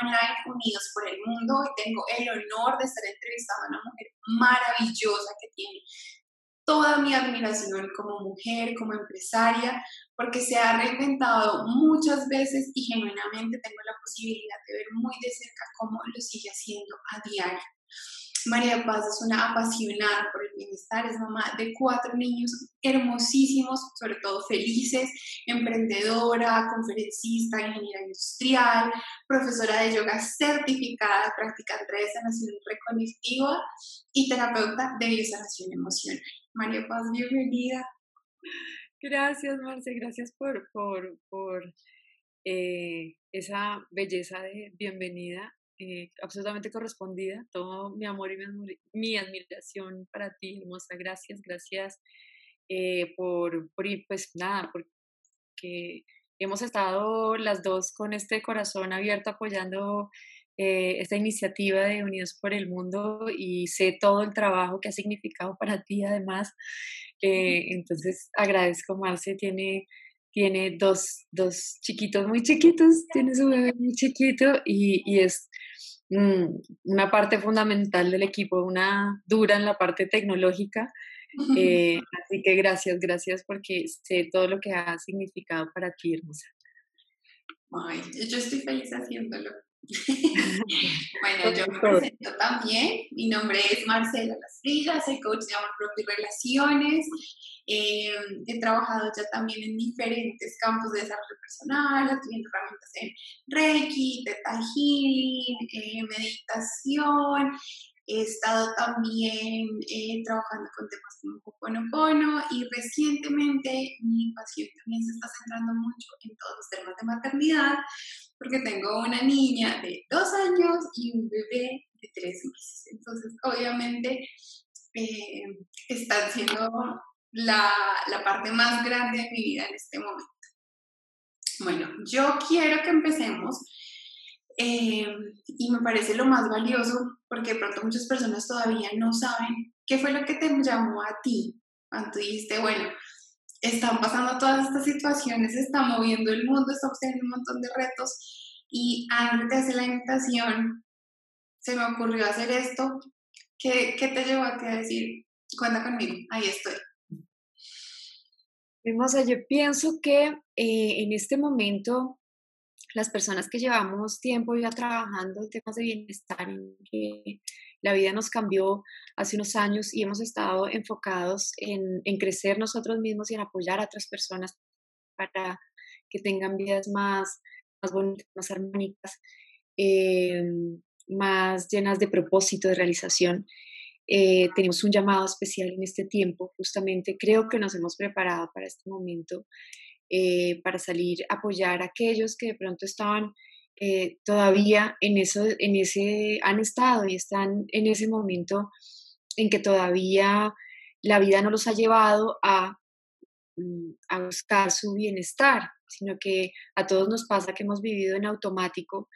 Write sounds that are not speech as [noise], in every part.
Online Unidos por el Mundo. Hoy tengo el honor de estar entrevistando a una mujer maravillosa que tiene toda mi admiración como mujer, como empresaria, porque se ha reinventado muchas veces y genuinamente tengo la posibilidad de ver muy de cerca cómo lo sigue haciendo a diario. María Paz es una apasionada por el bienestar, es mamá de cuatro niños hermosísimos, sobre todo felices, emprendedora, conferencista, ingeniera industrial, profesora de yoga certificada, practicante de sanación recognitiva y terapeuta de biosanación emocional. María Paz, bienvenida. Gracias, Marce, gracias por, por, por eh, esa belleza de bienvenida eh, absolutamente correspondida. Todo mi amor y mi, admiración para ti, hermosa. Gracias, gracias eh, por, por, pues nada, porque hemos estado las dos con este corazón abierto apoyando eh, esta iniciativa de Unidos por el Mundo y sé todo el trabajo que ha significado para ti además. entonces agradezco, Marce, tiene tiene dos, dos chiquitos muy chiquitos, tiene su bebé muy chiquito y, y es una parte fundamental del equipo, una dura en la parte tecnológica. [laughs] Eh, así que gracias, gracias porque sé todo lo que ha significado para ti, hermosa. Ay, yo estoy feliz haciéndolo. [laughs] bueno, yo me presento también. Mi nombre es Marcela Las soy coach de amor propio y relaciones. Eh, he trabajado ya también en diferentes campos de desarrollo personal, teniendo herramientas en Reiki, Theta Healing, eh, meditación. He estado también eh, trabajando con temas como Ho'oponopono y recientemente mi pasión también se está centrando mucho en todos los temas de maternidad porque tengo una niña de dos años y un bebé de tres meses. Entonces, obviamente, eh, está siendo la, la parte más grande de mi vida en este momento. Bueno, yo quiero que empecemos eh, y me parece lo más valioso porque de pronto muchas personas todavía no saben qué fue lo que te llamó a ti cuando tú dijiste, bueno, están pasando todas estas situaciones, se está moviendo el mundo, está obteniendo un montón de retos y antes de hacer la invitación se me ocurrió hacer esto. ¿Qué, qué te llevó a ti a decir, cuenta conmigo, ahí estoy? Hermosa, yo pienso que eh, en este momento las personas que llevamos tiempo ya trabajando en temas de bienestar, en que la vida nos cambió hace unos años y hemos estado enfocados en, crecer nosotros mismos y en apoyar a otras personas para que tengan vidas más, más bonitas, más armónicas, eh, más llenas de propósito, de realización. Eh, tenemos un llamado especial en este tiempo, justamente creo que nos hemos preparado para este momento, eh, para salir a apoyar a aquellos que de pronto estaban eh, todavía en, eso, en ese, han estado y están en ese momento en que todavía la vida no los ha llevado a, mm, a buscar su bienestar, sino que a todos nos pasa que hemos vivido en automático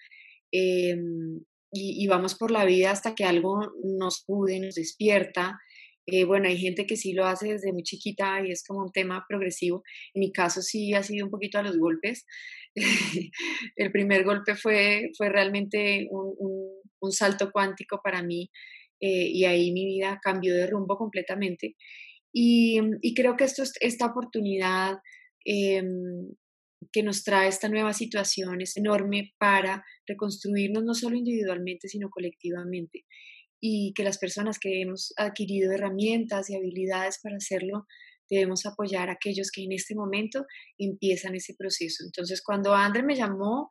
em, y, vamos por la vida hasta que algo nos pude, nos despierta. Eh, bueno, hay gente que sí lo hace desde muy chiquita y es como un tema progresivo. En mi caso sí ha sido un poquito a los golpes. [laughs] el primer golpe fue, fue realmente un, un, salto cuántico para mí eh, y ahí mi vida cambió de rumbo completamente. Y, y creo que esto, esta oportunidad eh, que nos trae esta nueva situación es enorme para reconstruirnos no solo individualmente, sino colectivamente. Y que las personas que hemos adquirido herramientas y habilidades para hacerlo, debemos apoyar a aquellos que en este momento empiezan ese proceso. Entonces, cuando André me llamó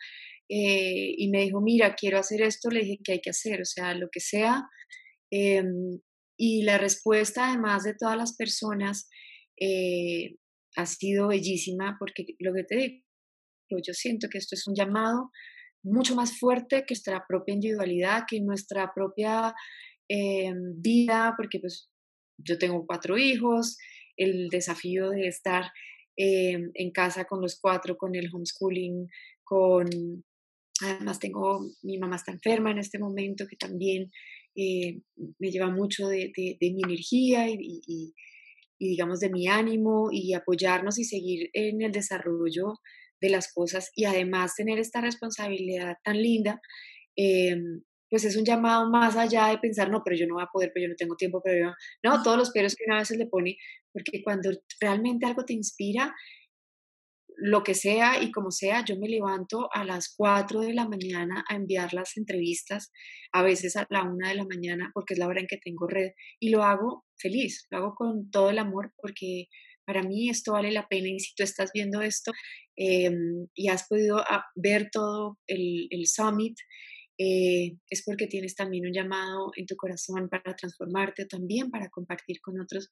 eh, y me dijo, mira, quiero hacer esto, le dije que hay que hacer, o sea, lo que sea. Em, y la respuesta, además de todas las personas, eh, ha sido bellísima porque lo que te digo, yo siento que esto es un llamado mucho más fuerte que nuestra propia individualidad, que nuestra propia eh, vida, porque pues yo tengo cuatro hijos, el desafío de estar eh, en casa con los cuatro, con el homeschooling, con... Además tengo, mi mamá está enferma en este momento, que también eh, me lleva mucho de, mi energía y, y digamos de mi ánimo y apoyarnos y seguir en el desarrollo de las cosas y además tener esta responsabilidad tan linda, em, pues es un llamado más allá de pensar, no, pero yo no voy a poder, pero yo no tengo tiempo, pero yo, no, todos los peros que una vez le pone, porque cuando realmente algo te inspira, lo que sea y como sea, yo me levanto a las 4 de la mañana a enviar las entrevistas, a veces a la 1 de la mañana, porque es la hora en que tengo red, y lo hago feliz, lo hago con todo el amor, porque para mí esto vale la pena y si tú estás viendo esto em, y has podido ah, ver todo el, el summit, eh, es porque tienes también un llamado en tu corazón para transformarte, también para compartir con otros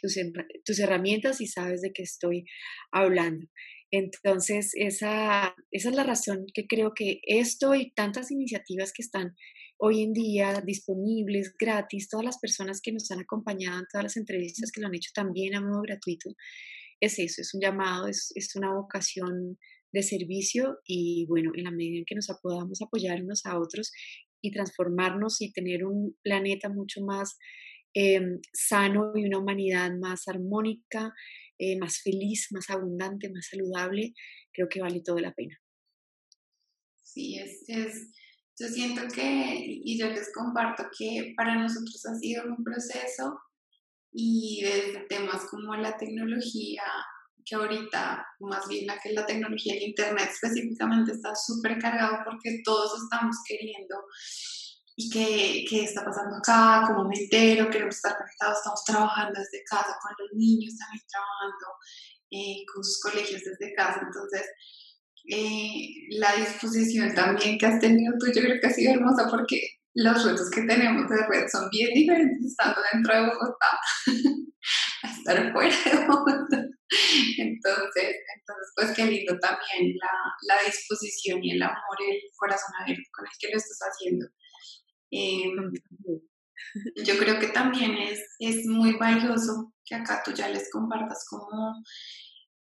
tus, tus herramientas y sabes de qué estoy hablando. Entonces, esa, esa es la razón que creo que esto y tantas iniciativas que están hoy en día disponibles, gratis, todas las personas que nos han acompañado en todas las entrevistas que lo han hecho también a modo gratuito, es eso, es un llamado, es, es una vocación de servicio y bueno, en la medida en que nos podamos apoyar unos a otros y transformarnos y tener un planeta mucho más em, sano y una humanidad más armónica, eh, más feliz, más abundante, más saludable, creo que vale todo la pena. Sí, es yo siento que, y yo les comparto que para nosotros ha sido un proceso y desde temas como la tecnología, que ahorita más bien la que la tecnología, el Internet específicamente está súper cargado porque todos estamos queriendo y qué, qué está pasando acá, cómo me entero, queremos estar conectados, estamos trabajando desde casa con los niños también trabajando eh, con sus colegios desde casa, entonces eh, la disposición también que has tenido tú, yo creo que ha sido hermosa porque los retos que tenemos de red son bien diferentes estando dentro de Bogotá [laughs] a estar fuera de Bogotá. Entonces, entonces pues qué lindo también la, la disposición y el amor y el corazón abierto con el que lo estás haciendo. Em, yo creo que también es, es muy valioso que acá tú ya les compartas como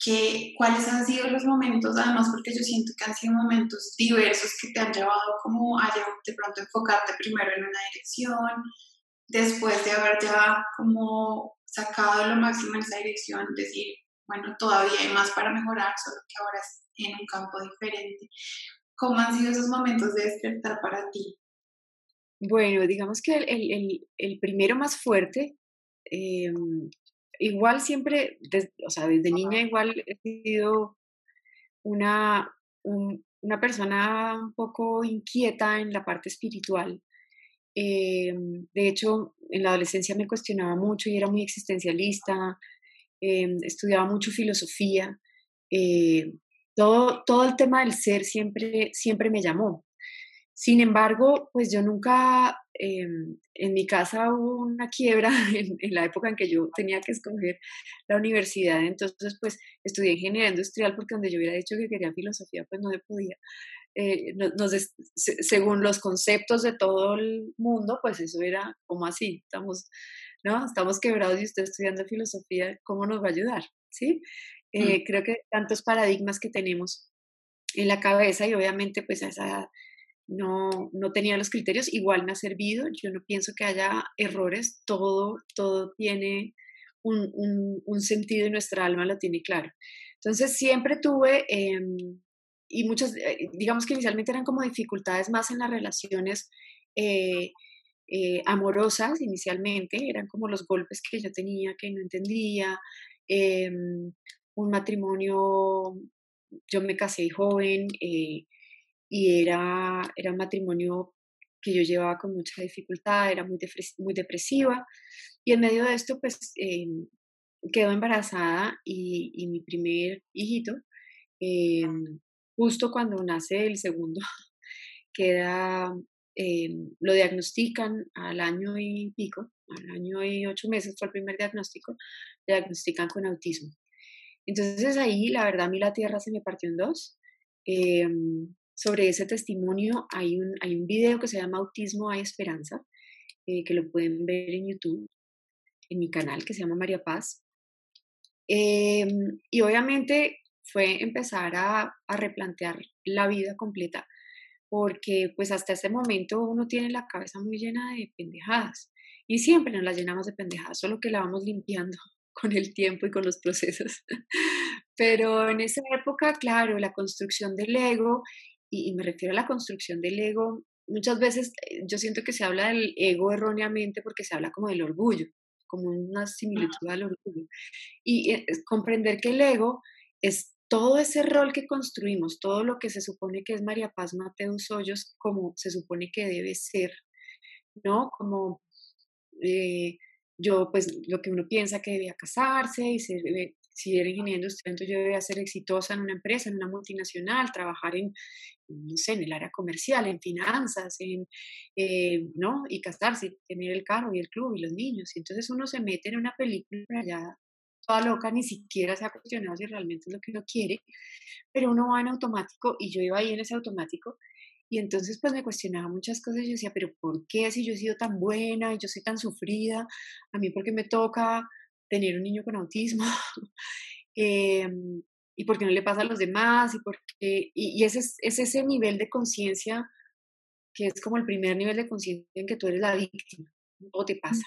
que, cuáles han sido los momentos, además porque yo siento que han sido momentos diversos que te han llevado como a de pronto enfocarte primero en una dirección, después de haber ya como sacado lo máximo en esa dirección, decir, bueno, todavía hay más para mejorar, solo que ahora es en un campo diferente. ¿Cómo han sido esos momentos de despertar para ti? Bueno, digamos que el, el, el primero más fuerte eh, igual siempre, o sea, desde niña igual he sido una, una persona un poco inquieta en la parte espiritual. Em, de hecho, en la adolescencia me cuestionaba mucho y era muy existencialista, em, estudiaba mucho filosofía. Eh, todo, todo el tema del ser siempre, siempre me llamó. Sin embargo, pues yo nunca, em, en mi casa hubo una quiebra [laughs] en, la época en que yo tenía que escoger la universidad, entonces pues estudié ingeniería industrial porque donde yo hubiera dicho que quería filosofía, pues no se podía. Eh, según los conceptos de todo el mundo, pues eso era como así, estamos, ¿no? Estamos quebrados y usted estudiando filosofía, ¿cómo nos va a ayudar? ¿Sí? Mm. Eh, creo que tantos paradigmas que tenemos en la cabeza y obviamente pues a esa no, no tenía los criterios, igual me ha servido, yo no pienso que haya errores, todo, todo tiene un, un, sentido y nuestra alma lo tiene claro. Entonces siempre tuve, em, y muchas, eh, digamos que inicialmente eran como dificultades más en las relaciones eh, eh, amorosas, inicialmente, eran como los golpes que yo tenía que no entendía, em, un matrimonio, yo me casé joven, y era, era un matrimonio que yo llevaba con mucha dificultad, era muy, muy depresiva y en medio de esto pues eh, quedó embarazada y, mi primer hijito, eh, justo cuando nace el segundo, [laughs] queda, eh, lo diagnostican al año y pico, al año y ocho meses fue el primer diagnóstico, diagnostican con autismo. Entonces ahí la verdad a mí la tierra se me partió en dos sobre ese testimonio hay un, hay un video que se llama Autismo hay Esperanza, eh, que lo pueden ver en YouTube, en mi canal, que se llama María Paz. Em, y obviamente fue empezar a, a, replantear la vida completa, porque pues hasta ese momento uno tiene la cabeza muy llena de pendejadas, y siempre nos la llenamos de pendejadas, solo que la vamos limpiando [laughs] con el tiempo y con los procesos. [laughs] Pero en esa época, claro, la construcción del ego, y, me refiero a la construcción del ego, muchas veces eh, yo siento que se habla del ego erróneamente porque se habla como del orgullo, como una similitud al orgullo. Y eh, comprender que el ego es todo ese rol que construimos, todo lo que se supone que es María Paz Mateus Hoyos, como se supone que debe ser, ¿no? Como eh, yo, pues lo que uno piensa que debía casarse y ser, si era ingeniero industrial, entonces yo debía ser exitosa en una empresa, en una multinacional, trabajar en, no sé, en el área comercial, en finanzas, en, eh, ¿no? Y casarse, tener el carro y el club y los niños. Y entonces uno se mete en una película allá toda loca, ni siquiera se ha cuestionado si realmente es lo que uno quiere, pero uno va en automático y yo iba ahí en ese automático y entonces pues me cuestionaba muchas cosas y yo decía, pero ¿por qué si yo he sido tan buena y yo soy tan sufrida? A mí por qué me toca tener un niño con autismo? [laughs] Em, ¿Y por qué no le pasa a los demás? Y, por y, ese es, ese nivel de conciencia que es como el primer nivel de conciencia en que tú eres la víctima. Todo te pasa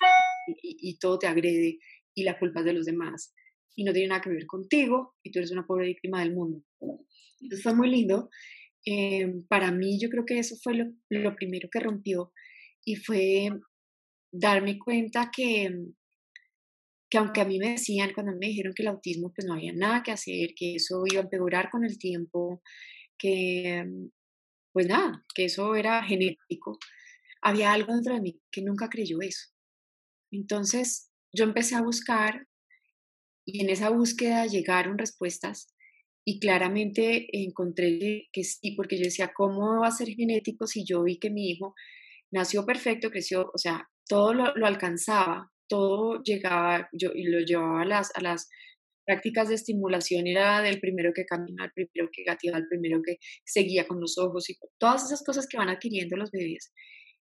y, y todo te agrede y la culpa es de los demás y no tiene nada que ver contigo y tú eres una pobre víctima del mundo. Entonces fue muy lindo. Em, para mí yo creo que eso fue lo, lo, primero que rompió y fue darme cuenta que, que aunque a mí me decían, cuando me dijeron que el autismo pues no había nada que hacer, que eso iba a empeorar con el tiempo, que pues nada, que eso era genético, había algo dentro de mí que nunca creyó eso. Entonces yo empecé a buscar y en esa búsqueda llegaron respuestas y claramente encontré que sí, porque yo decía, ¿cómo va a ser genético si yo vi que mi hijo nació perfecto, creció, o sea, todo lo, alcanzaba, todo llegaba, yo y lo llevaba a las, a las prácticas de estimulación, era del primero que camina, el primero que gateaba, el primero que seguía con los ojos y todas esas cosas que van adquiriendo los bebés.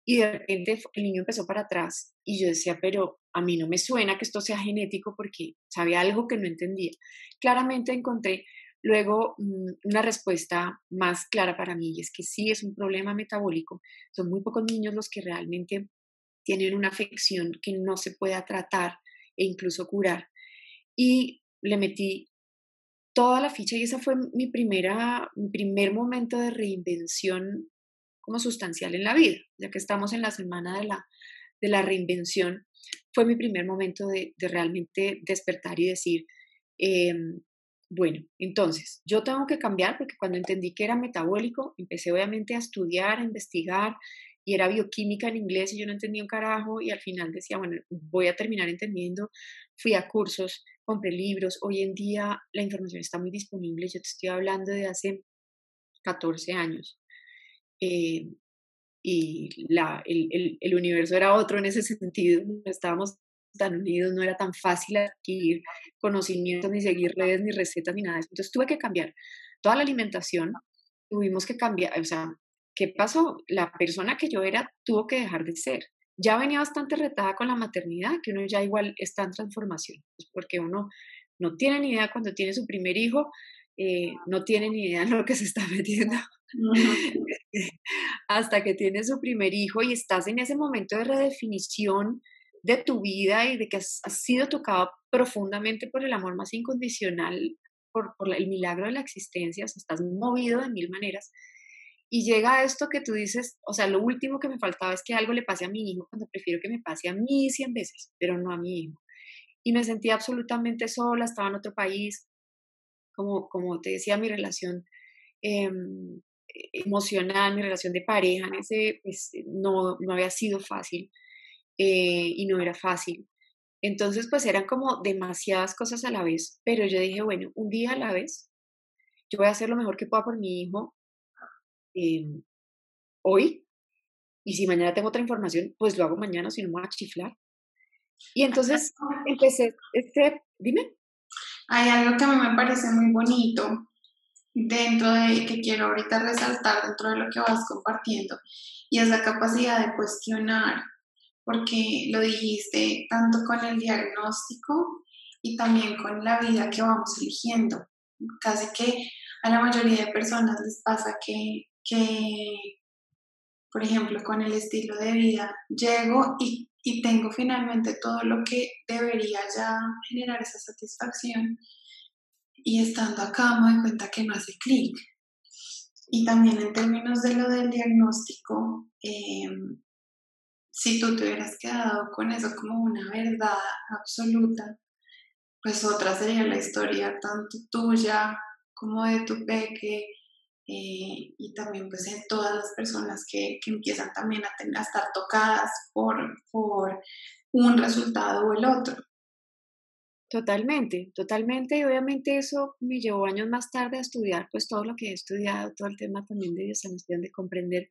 Y de repente el niño empezó para atrás y yo decía, pero a mí no me suena que esto sea genético porque sabía algo que no entendía. Claramente encontré luego mm, una respuesta más clara para mí y es que sí es un problema metabólico. Son muy pocos niños los que realmente tienen una afección que no se pueda tratar e incluso curar. Y le metí toda la ficha y ese fue mi, primera, mi primer momento de reinvención como sustancial en la vida, ya que estamos en la semana de la, de la reinvención, fue mi primer momento de, realmente despertar y decir, em, bueno, entonces yo tengo que cambiar porque cuando entendí que era metabólico, empecé obviamente a estudiar, a investigar y era bioquímica en inglés y yo no entendía un carajo y al final decía, bueno, voy a terminar entendiendo, fui a cursos, compré libros, hoy en día la información está muy disponible, yo te estoy hablando de hace 14 años. Eh, y la, el, el, universo era otro en ese [laughs] sentido, no estábamos tan unidos, no era tan fácil adquirir conocimientos, ni seguir redes, ni recetas, ni nada. Entonces tuve que cambiar toda la alimentación, tuvimos que cambiar, o sea, ¿qué pasó? La persona que yo era tuvo que dejar de ser. Ya venía bastante retada con la maternidad, que uno ya igual está en transformación, pues porque uno no tiene ni idea cuando tiene su primer hijo, eh, no tiene ni idea en lo que se está [laughs] metiendo. [laughs] Hasta que tienes su primer hijo y estás en ese momento de redefinición de tu vida y de que has, sido tocado profundamente por el amor más incondicional, por, por el milagro de la existencia, o sea, estás movido de mil maneras. Y llega esto que tú dices, o sea, lo último que me faltaba es que algo le pase a mi hijo cuando prefiero que me pase a mí cien veces, pero no a mi hijo. Y me sentí absolutamente sola, estaba en otro país, como, como te decía, mi relación em, emocional, mi relación de pareja ese, pues, no, no había sido fácil eh, y no era fácil. Entonces, pues eran como demasiadas cosas a la vez, pero yo dije, bueno, un día a la vez, yo voy a hacer lo mejor que pueda por mi hijo em, hoy, y si mañana tengo otra información, pues lo hago mañana, si no me voy a chiflar. Y entonces [laughs] empecé, este, dime. Hay algo que a mí me parece muy bonito dentro de que quiero ahorita resaltar dentro de lo que vas compartiendo y es la capacidad de cuestionar, porque lo dijiste tanto con el diagnóstico y también con la vida que vamos eligiendo. Casi que a la mayoría de personas les pasa que, que por ejemplo, con el estilo de vida, llego y y tengo finalmente todo lo que debería ya generar esa satisfacción y estando acá me doy cuenta que no hace clic. Y también en términos de lo del diagnóstico, em, si tú te hubieras quedado con eso como una verdad absoluta, pues otra sería la historia tanto tuya como de tu peque eh, y también pues en todas las personas que, que empiezan también a, estar tocadas por, por un resultado o el otro. Totalmente, totalmente. Y obviamente eso me llevó años más tarde a estudiar pues todo lo que he estudiado, todo el tema también de Dios, de comprender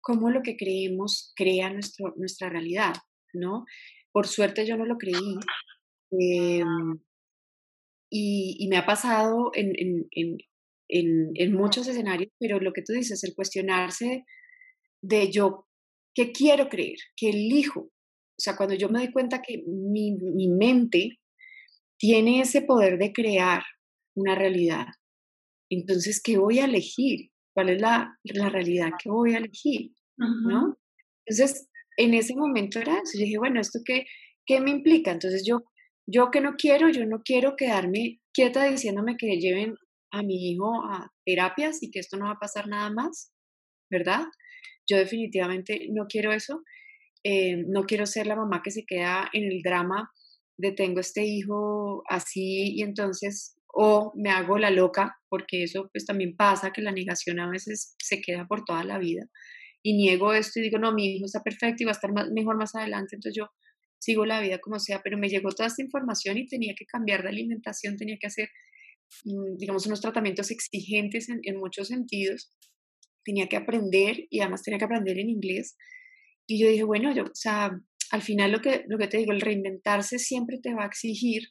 cómo lo que creemos crea nuestro, nuestra realidad, ¿no? Por suerte yo no lo creí. Em, y, me ha pasado en, en, muchos escenarios, pero lo que tú dices, el cuestionarse de yo, ¿qué quiero creer? ¿Qué elijo? O sea, cuando yo me doy cuenta que mi, mi mente tiene ese poder de crear una realidad, entonces, ¿qué voy a elegir? ¿Cuál es la, la realidad que voy a elegir? ¿no? Entonces, en ese momento era eso. Yo dije, bueno, ¿esto qué, qué me implica? Entonces, yo, yo que no quiero, yo no quiero quedarme quieta diciéndome que lleven a mi hijo a terapias y que esto no va a pasar nada más, ¿verdad? Yo definitivamente no quiero eso. Eh, no quiero ser la mamá que se queda en el drama de tengo este hijo así y entonces o me hago la loca, porque eso pues también pasa, que la negación a veces se queda por toda la vida y niego esto y digo, no, mi hijo está perfecto y va a estar mejor más adelante, entonces yo sigo la vida como sea, pero me llegó toda esta información y tenía que cambiar de alimentación, tenía que hacer, digamos, unos tratamientos exigentes en, en muchos sentidos, tenía que aprender y además tenía que aprender en inglés. Y yo dije, bueno, yo, o sea, al final lo que, lo que te digo, el reinventarse siempre te va a exigir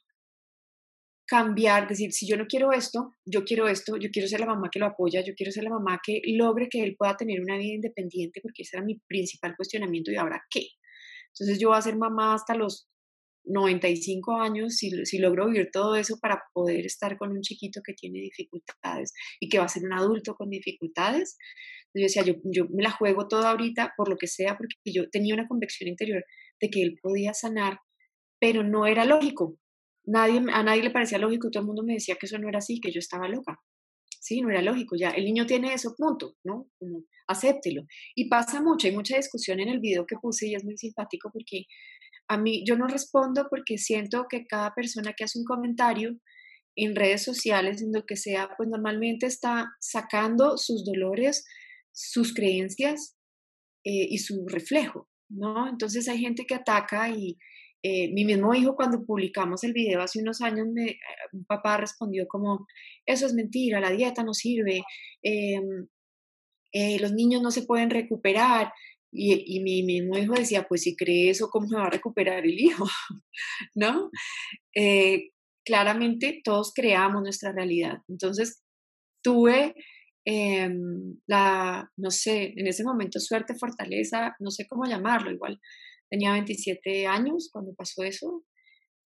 cambiar, decir, si yo no quiero esto, yo quiero esto, yo quiero ser la mamá que lo apoya, yo quiero ser la mamá que logre que él pueda tener una vida independiente, porque ese era mi principal cuestionamiento, ¿y ahora qué? Entonces yo voy a ser mamá hasta los 95 años si, si logro vivir todo eso para poder estar con un chiquito que tiene dificultades y que va a ser un adulto con dificultades. Yo decía, yo, yo me la juego toda ahorita por lo que sea, porque yo tenía una convicción interior de que él podía sanar, pero no era lógico, nadie, a nadie le parecía lógico, todo el mundo me decía que eso no era así, que yo estaba loca. Sí, no era lógico, ya el niño tiene eso, punto, ¿no? Como, acéptelo. Y pasa mucho, hay mucha discusión en el video que puse y es muy simpático porque a mí yo no respondo porque siento que cada persona que hace un comentario en redes sociales, en lo que sea, pues normalmente está sacando sus dolores, sus creencias eh, y su reflejo, ¿no? Entonces hay gente que ataca y, eh, mi mismo hijo cuando publicamos el video hace unos años, me, eh, un papá respondió como, eso es mentira, la dieta no sirve, em, los niños no se pueden recuperar. Y, mi mismo hijo decía, pues si cree eso, ¿cómo se va a recuperar el hijo? [laughs] ¿No? claramente todos creamos nuestra realidad. Entonces, tuve em, la, no sé, en ese momento suerte, fortaleza, no sé cómo llamarlo, igual Tenía 27 años cuando pasó eso,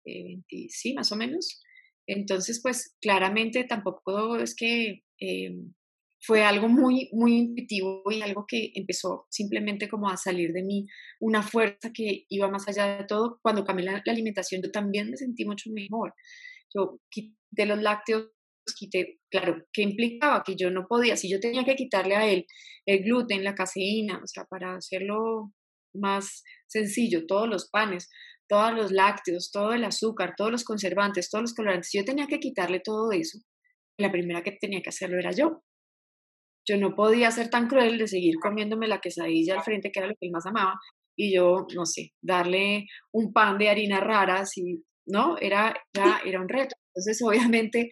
eh, sí, más o menos. Entonces, pues claramente tampoco es que eh, fue algo muy, muy intuitivo y algo que empezó simplemente como a salir de mí, una fuerza que iba más allá de todo. Cuando cambié la, alimentación, yo también me sentí mucho mejor. Yo quité los lácteos, quité, claro, ¿qué implicaba? Que yo no podía, si yo tenía que quitarle a él el gluten, la caseína, o sea, para hacerlo más sencillo, todos los panes, todos los lácteos, todo el azúcar, todos los conservantes, todos los colorantes. Yo tenía que quitarle todo eso. La primera que tenía que hacerlo era yo. Yo no podía ser tan cruel de seguir comiéndome la quesadilla al frente, que era lo que él más amaba, y yo, no sé, darle un pan de harina raras y, ¿no? Era, ya, era un reto. Entonces, obviamente,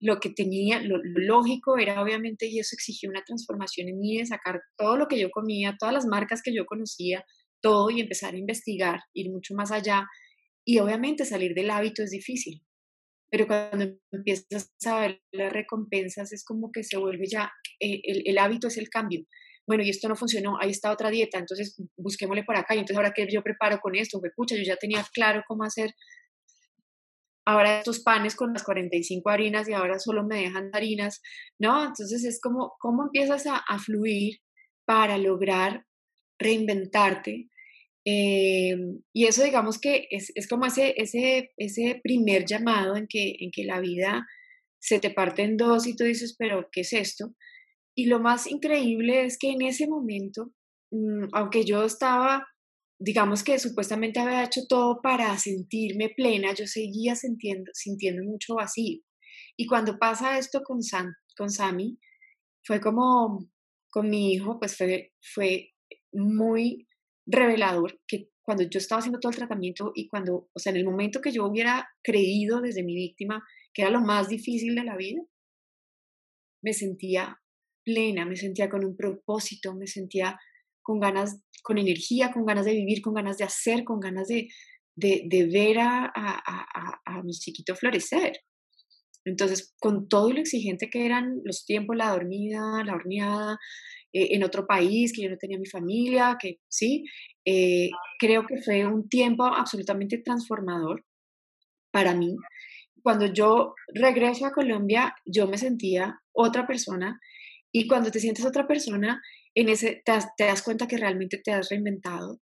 lo que tenía, lo, lógico era obviamente, y eso exigía una transformación en mí, de sacar todo lo que yo comía, todas las marcas que yo conocía, todo y empezar a investigar, ir mucho más allá. Y obviamente salir del hábito es difícil, pero cuando empiezas a ver las recompensas es como que se vuelve ya, eh, el, hábito es el cambio. Bueno, y esto no funcionó, ahí está otra dieta, entonces busquémosle por acá, y entonces ahora que yo preparo con esto, me pucha, yo ya tenía claro cómo hacer ahora estos panes con las 45 harinas y ahora solo me dejan harinas, ¿no? Entonces es como, ¿cómo empiezas a, fluir para lograr reinventarte Em, y eso digamos que es, es, como ese, ese, ese primer llamado en que, en que la vida se te parte en dos y tú dices, pero ¿qué es esto? Y lo más increíble es que en ese momento, mm, aunque yo estaba, digamos que supuestamente había hecho todo para sentirme plena, yo seguía sintiendo, sintiendo mucho vacío. Y cuando pasa esto con, Sam, con Sammy, fue como con mi hijo, pues fue, fue muy revelador que cuando yo estaba haciendo todo el tratamiento y cuando, o sea, en el momento que yo hubiera creído desde mi víctima que era lo más difícil de la vida, me sentía plena, me sentía con un propósito, me sentía con ganas, con energía, con ganas de vivir, con ganas de hacer, con ganas de, de, ver a, a, a, mi chiquito florecer. Entonces, con todo lo exigente que eran los tiempos, la dormida, la horneada, eh, en otro país, que yo no tenía mi familia, que sí, eh, creo que fue un tiempo absolutamente transformador para mí. Cuando yo regreso a Colombia, yo me sentía otra persona y cuando te sientes otra persona, en ese te das, cuenta que realmente te has reinventado.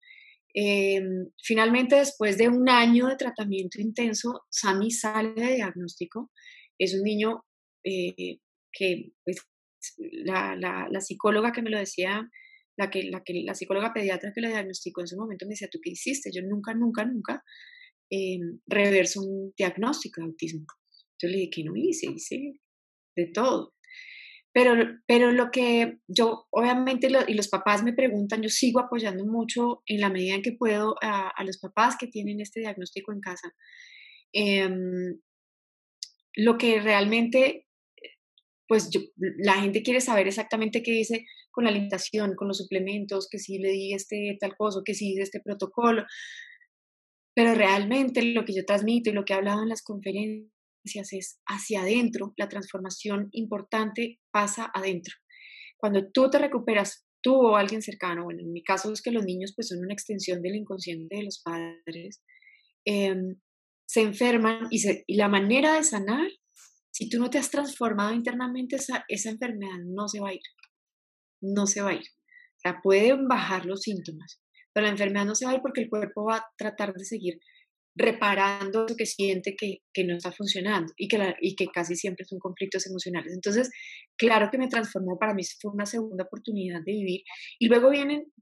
Em, finalmente, después de un año de tratamiento intenso, Sami sale de diagnóstico. Es un niño eh, que pues, la, la, la, psicóloga que me lo decía, la, que, la, que, la psicóloga pediatra que lo diagnosticó en ese momento me decía, ¿tú qué hiciste? Yo nunca, nunca, nunca eh, reverso un diagnóstico de autismo. Yo le dije que no hice, hice de todo. Pero, pero lo que yo, obviamente, y los papás me preguntan, yo sigo apoyando mucho en la medida en que puedo a, a los papás que tienen este diagnóstico en casa. Eh, lo que realmente pues la gente quiere saber exactamente qué dice con la alimentación, con los suplementos, que si le di este tal cosa, que si este protocolo. Pero realmente lo que yo transmito y lo que he hablado en las conferencias es hacia adentro, la transformación importante pasa adentro. Cuando tú te recuperas, tú o alguien cercano, bueno, en mi caso es que los niños pues son una extensión del inconsciente de los padres, em, se enferman y la manera de sanar si tú no te has transformado internamente, esa, esa enfermedad no se va a ir. No se va a ir. O sea, pueden bajar los síntomas, pero la enfermedad no se va a ir porque el cuerpo va a tratar de seguir reparando lo que siente que, que no está funcionando y que, y que casi siempre son conflictos emocionales. Entonces, claro que me transformó, para mí fue una segunda oportunidad de vivir. Y luego vienen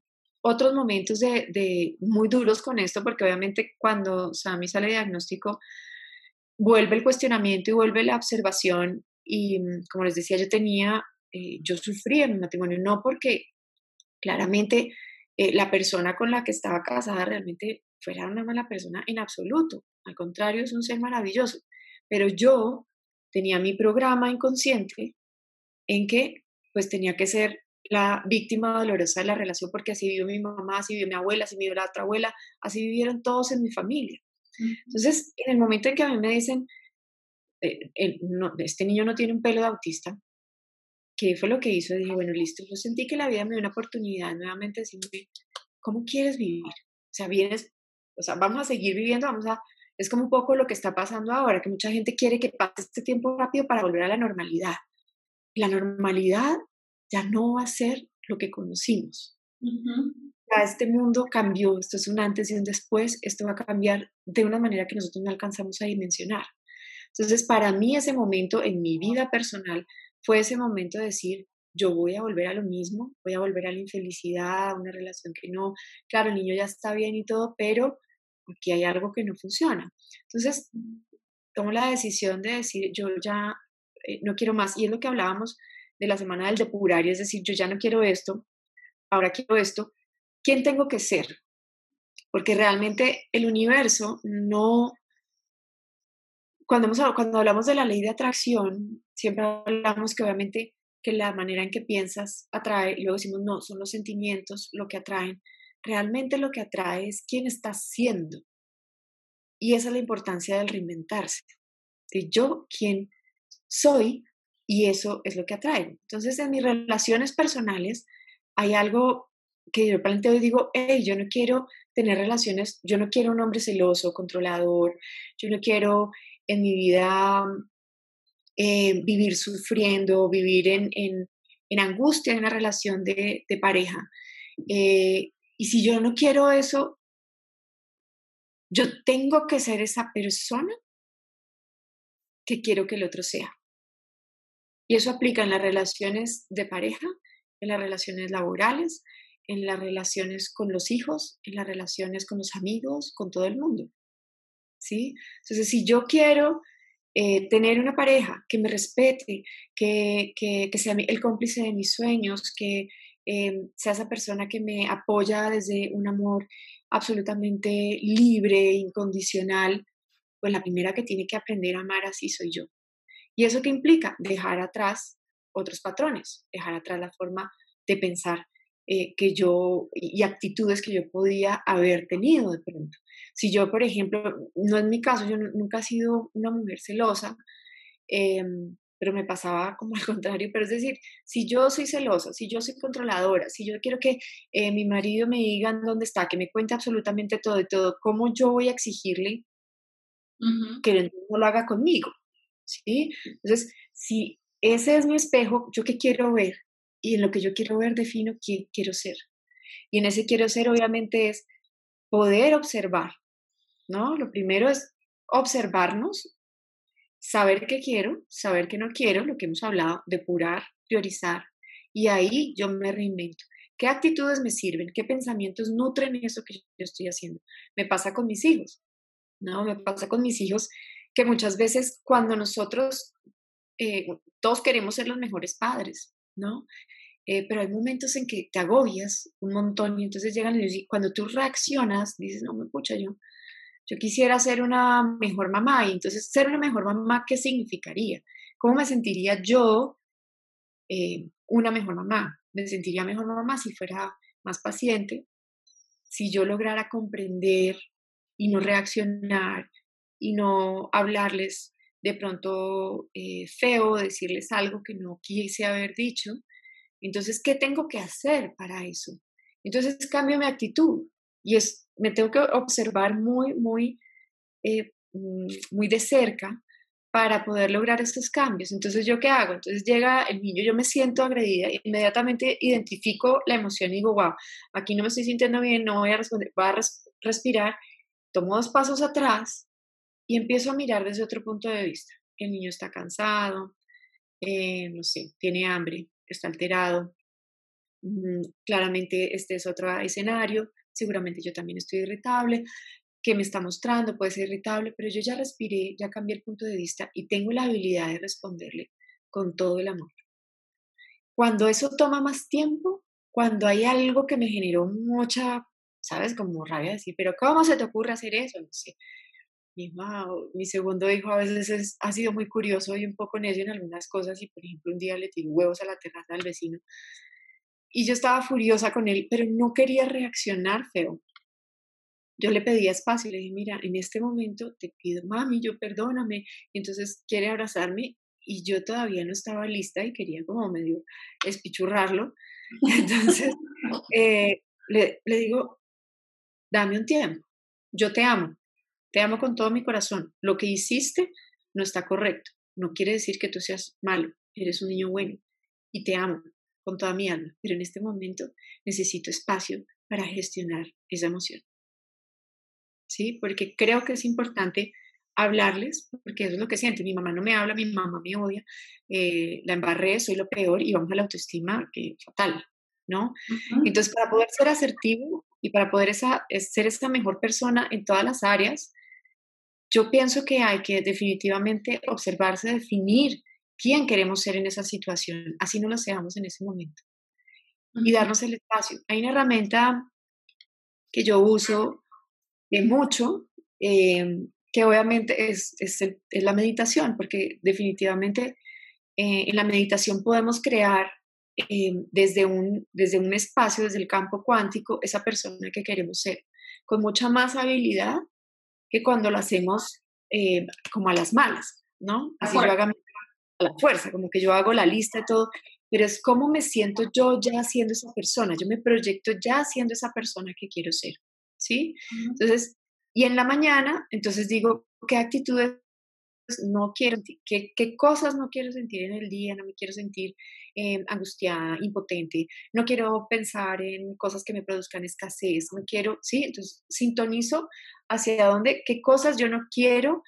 otros momentos de, de muy duros con esto, porque obviamente cuando Sammy sale diagnóstico, vuelve el cuestionamiento y vuelve la observación y mm, como les decía, yo tenía, eh, yo sufrí en mi matrimonio, no porque claramente eh, la persona con la que estaba casada realmente fuera una mala persona en absoluto, al contrario, es un ser maravilloso, pero yo tenía mi programa inconsciente en que pues tenía que ser la víctima dolorosa de la relación porque así vivió mi mamá, así vivió mi abuela, así vivió la otra abuela, así vivieron todos en mi familia. Entonces, en el momento en que a mí me dicen, eh, este niño no tiene un pelo de autista, ¿qué fue lo que hizo? Dije, bueno, listo, yo sentí que la vida me dio una oportunidad nuevamente de decirme, ¿cómo quieres vivir? O sea, vienes, o sea, vamos a seguir viviendo, vamos a, es como un poco lo que está pasando ahora, que mucha gente quiere que pase este tiempo rápido para volver a la normalidad. La normalidad ya no va a ser lo que conocimos este mundo cambió, esto es un antes y un después, esto va a cambiar de una manera que nosotros no alcanzamos a dimensionar. Entonces, para mí ese momento en mi vida personal fue ese momento de decir, yo voy a volver a lo mismo, voy a volver a la infelicidad, a una relación que no, claro, el niño ya está bien y todo, pero aquí hay algo que no funciona. Entonces, tomo la decisión de decir, yo ya eh, no quiero más. Y es lo que hablábamos de la semana del depurario, es decir, yo ya no quiero esto, ahora quiero esto, quién tengo que ser, porque realmente el universo no... Cuando, cuando hablamos de la ley de atracción, siempre hablamos que obviamente que la manera en que piensas atrae, y luego decimos, no, son los sentimientos lo que atraen. Realmente lo que atrae es quién estás siendo. Y esa es la importancia del reinventarse, de yo quién soy y eso es lo que atrae. Entonces, en mis relaciones personales hay algo que yo planteo y digo, yo no quiero tener relaciones, yo no quiero un hombre celoso, controlador, yo no quiero en mi vida eh, vivir sufriendo, vivir en, angustia en una relación de, de pareja. Eh, y si yo no quiero eso, yo tengo que ser esa persona que quiero que el otro sea. Y eso aplica en las relaciones de pareja, en las relaciones laborales, en las relaciones con los hijos, en las relaciones con los amigos, con todo el mundo. ¿Sí? Entonces, si yo quiero eh, tener una pareja que me respete, que, que, sea el cómplice de mis sueños, que eh, sea esa persona que me apoya desde un amor absolutamente libre, incondicional, pues la primera que tiene que aprender a amar así soy yo. ¿Y eso qué implica? Dejar atrás otros patrones, dejar atrás la forma de pensar eh, que yo y actitudes que yo podía haber tenido de pronto. Si yo, por ejemplo, no es mi caso, yo nunca he sido una mujer celosa, em, pero me pasaba como [laughs] al contrario, pero es decir, si yo soy celosa, si yo soy controladora, si yo quiero que eh, mi marido me diga dónde está, que me cuente absolutamente todo y todo, ¿cómo yo voy a exigirle que no lo haga conmigo? ¿Sí? Entonces, si ese es mi espejo, ¿yo qué quiero ver? y en lo que yo quiero ver defino quién quiero ser. Y en ese quiero ser obviamente es poder observar, ¿no? Lo primero es observarnos, saber qué quiero, saber qué no quiero, lo que hemos hablado, depurar, priorizar, y ahí yo me reinvento. ¿Qué actitudes me sirven? ¿Qué pensamientos nutren eso que yo estoy haciendo? Me pasa con mis hijos, ¿no? Me pasa con mis hijos que muchas veces cuando nosotros, eh, todos queremos ser los mejores padres, ¿no? Eh, pero hay momentos en que te agobias un montón y entonces llegan y cuando tú reaccionas, dices, no me escucha yo, yo quisiera ser una mejor mamá y entonces ser una mejor mamá, ¿qué significaría? ¿Cómo me sentiría yo eh, una mejor mamá? Me sentiría mejor mamá si fuera más paciente, si yo lograra comprender y no reaccionar y no hablarles de pronto eh, feo, decirles algo que no quise haber dicho. Entonces, ¿qué tengo que hacer para eso? Entonces cambio mi actitud y es, me tengo que observar muy, muy, eh, mm, muy de cerca para poder lograr estos cambios. Entonces, ¿yo qué hago? Entonces llega el niño, yo me siento agredida, inmediatamente identifico la emoción y digo, wow, aquí no me estoy sintiendo bien, no voy a responder, voy a respirar, tomo dos pasos atrás y empiezo a mirar desde otro punto de vista. El niño está cansado, eh, no sé, tiene hambre, está alterado. Mm, claramente este es otro escenario, seguramente yo también estoy irritable. ¿Qué me está mostrando? Puede ser irritable, pero yo ya respiré, ya cambié el punto de vista y tengo la habilidad de responderle con todo el amor. Cuando eso toma más tiempo, cuando hay algo que me generó mucha, ¿sabes? Como rabia decir, pero ¿cómo se te ocurre hacer eso? No sé mi, segundo hijo a veces ha sido muy curioso y un poco necio en algunas cosas y por ejemplo un día le tiré huevos a la terraza del vecino y yo estaba furiosa con él, pero no quería reaccionar feo. Yo le pedía espacio, le dije, mira, en este momento te pido, mami, yo perdóname. Y entonces quiere abrazarme y yo todavía no estaba lista y quería como medio espichurrarlo. [laughs] Entonces eh, le digo, dame un tiempo, yo te amo, te amo con todo mi corazón. Lo que hiciste no está correcto. No quiere decir que tú seas malo. Eres un niño bueno y te amo con toda mi alma. Pero en este momento necesito espacio para gestionar esa emoción. ¿Sí? Porque creo que es importante hablarles, porque eso es lo que siente. Mi mamá no me habla, mi mamá me odia, eh, la embarré, soy lo peor y vamos a la autoestima que fatal, ¿no? Entonces, para poder ser asertivo y para poder esa, ser esa mejor persona en todas las áreas, yo pienso que hay que definitivamente observarse, definir quién queremos ser en esa situación, así no lo seamos en ese momento. Y darnos el espacio. Hay una herramienta que yo uso de mucho, em, que obviamente es, es, la meditación, porque definitivamente eh, en la meditación podemos crear em, desde, un, desde un espacio, desde el campo cuántico, esa persona que queremos ser, con mucha más habilidad que cuando lo hacemos eh, como a las malas, ¿no? Así yo haga a la fuerza, como que yo hago la lista y todo, pero es cómo me siento yo ya siendo esa persona, yo me proyecto ya siendo esa persona que quiero ser, ¿sí? Entonces, y en la mañana, entonces digo, ¿qué actitudes no quiero, ¿qué, qué cosas no quiero sentir en el día? No me quiero sentir eh, angustiada, impotente, no quiero pensar en cosas que me produzcan escasez, no quiero, ¿sí? Entonces, sintonizo hacia dónde, qué cosas yo no quiero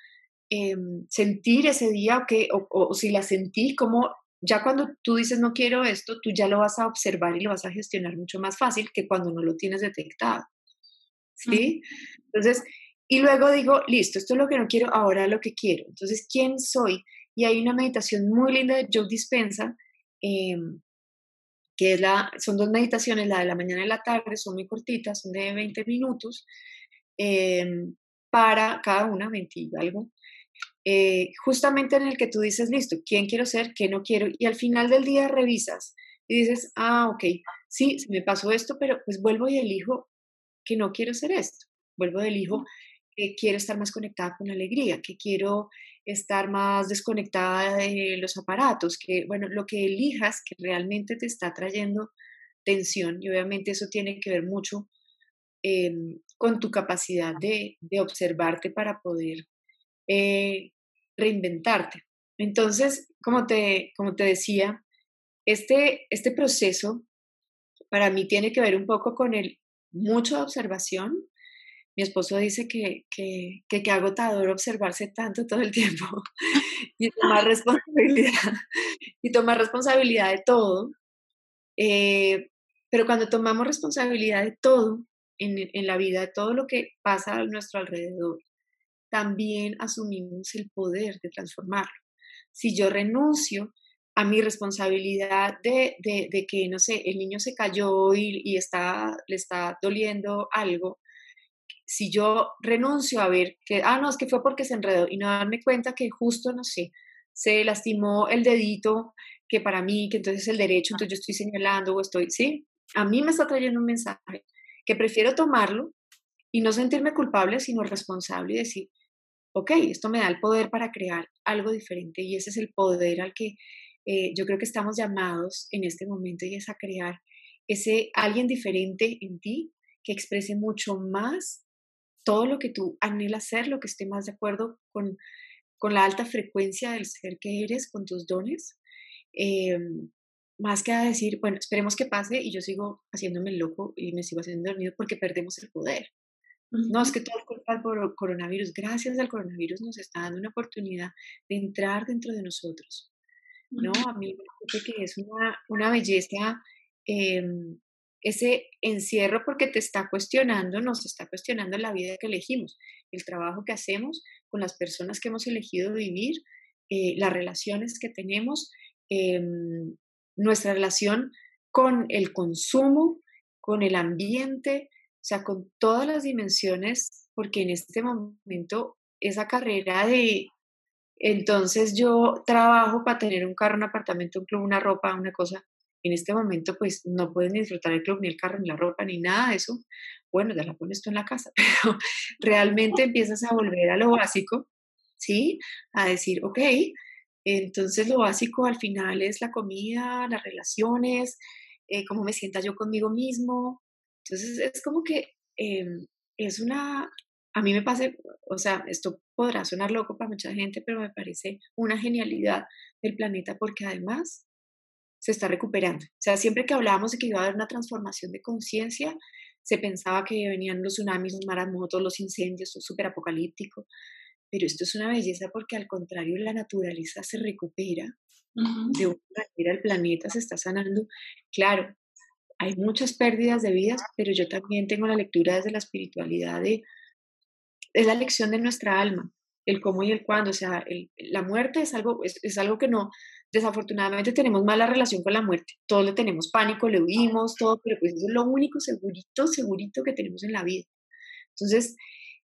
em, sentir ese día o, que, o, si la sentí, como ya cuando tú dices no quiero esto, tú ya lo vas a observar y lo vas a gestionar mucho más fácil que cuando no lo tienes detectado. ¿Sí? Entonces, y luego digo, listo, esto es lo que no quiero, ahora lo que quiero. Entonces, ¿quién soy? Y hay una meditación muy linda de Joe Dispensa, em, que es la, son dos meditaciones, la de la mañana y la tarde, son muy cortitas, son de 20 minutos, em, para cada una, 20 y algo, eh, justamente en el que tú dices, listo, ¿quién quiero ser? ¿Qué no quiero? Y al final del día revisas y dices, ah, ok, sí, me pasó esto, pero pues vuelvo y elijo que no quiero ser esto. Vuelvo y elijo que quiero estar más conectada con alegría, que quiero estar más desconectada de los aparatos, que, bueno, lo que elijas que realmente te está trayendo tensión y obviamente eso tiene que ver mucho em, con tu capacidad de, observarte para poder eh, reinventarte. Entonces, como te, como te decía, este, este proceso para mí tiene que ver un poco con el mucho observación, mi esposo dice que, que, que, agotador observarse tanto todo el tiempo [laughs] y tomar [laughs] responsabilidad, y tomar responsabilidad de todo. Eh, pero cuando tomamos responsabilidad de todo en, en, la vida, de todo lo que pasa a nuestro alrededor, también asumimos el poder de transformarlo. Si yo renuncio a mi responsabilidad de, de, de que, no sé, el niño se cayó y, y está, le está doliendo algo, si yo renuncio a ver que, ah, no, es que fue porque se enredó y no darme cuenta que justo, no sé, se lastimó el dedito, que para mí, que entonces es el derecho, entonces yo estoy señalando o estoy, sí, a mí me está trayendo un mensaje que prefiero tomarlo y no sentirme culpable, sino responsable y decir, ok, esto me da el poder para crear algo diferente y ese es el poder al que eh, yo creo que estamos llamados en este momento y es a crear ese alguien diferente en ti que exprese mucho más todo lo que tú anhelas ser, lo que esté más de acuerdo con, con la alta frecuencia del ser que eres, con tus dones, em, más que a decir, bueno, esperemos que pase y yo sigo haciéndome loco y me sigo haciendo dormido porque perdemos el poder. No, es que todo es culpa del coronavirus. Gracias al coronavirus nos está dando una oportunidad de entrar dentro de nosotros. ¿no? A mí me parece que es una, una belleza em, ese encierro porque te está cuestionando, nos está cuestionando la vida que elegimos, el trabajo que hacemos con las personas que hemos elegido vivir, eh, las relaciones que tenemos, em, nuestra relación con el consumo, con el ambiente, o sea, con todas las dimensiones, porque en este momento esa carrera de, entonces yo trabajo para tener un carro, un apartamento, un club, una ropa, una cosa, en este momento pues no puedes ni disfrutar el club, ni el carro, ni la ropa, ni nada de eso, bueno, ya la pones tú en la casa, [laughs] pero realmente empiezas a volver a lo básico, ¿sí? A decir, ok, entonces lo básico al final es la comida, las relaciones, eh, cómo me sienta yo conmigo mismo. Entonces es como que em, es una, a mí me pasa, o sea, esto podrá sonar loco para mucha gente, pero me parece una genialidad del planeta porque además se está recuperando. O sea, siempre que hablábamos de que iba a haber una transformación de conciencia, se pensaba que venían los tsunamis, los maremotos, los incendios, súper apocalíptico. Pero esto es una belleza porque al contrario la naturaleza se recupera. De una manera el planeta se está sanando. Claro, hay muchas pérdidas de vidas, pero yo también tengo la lectura desde la espiritualidad de, es la lección de nuestra alma, el cómo y el cuándo. O sea, la muerte es algo, es algo que no, desafortunadamente tenemos mala relación con la muerte. Todos le tenemos pánico, le huimos, todo, pero pues eso es lo único segurito, segurito que tenemos en la vida. Entonces,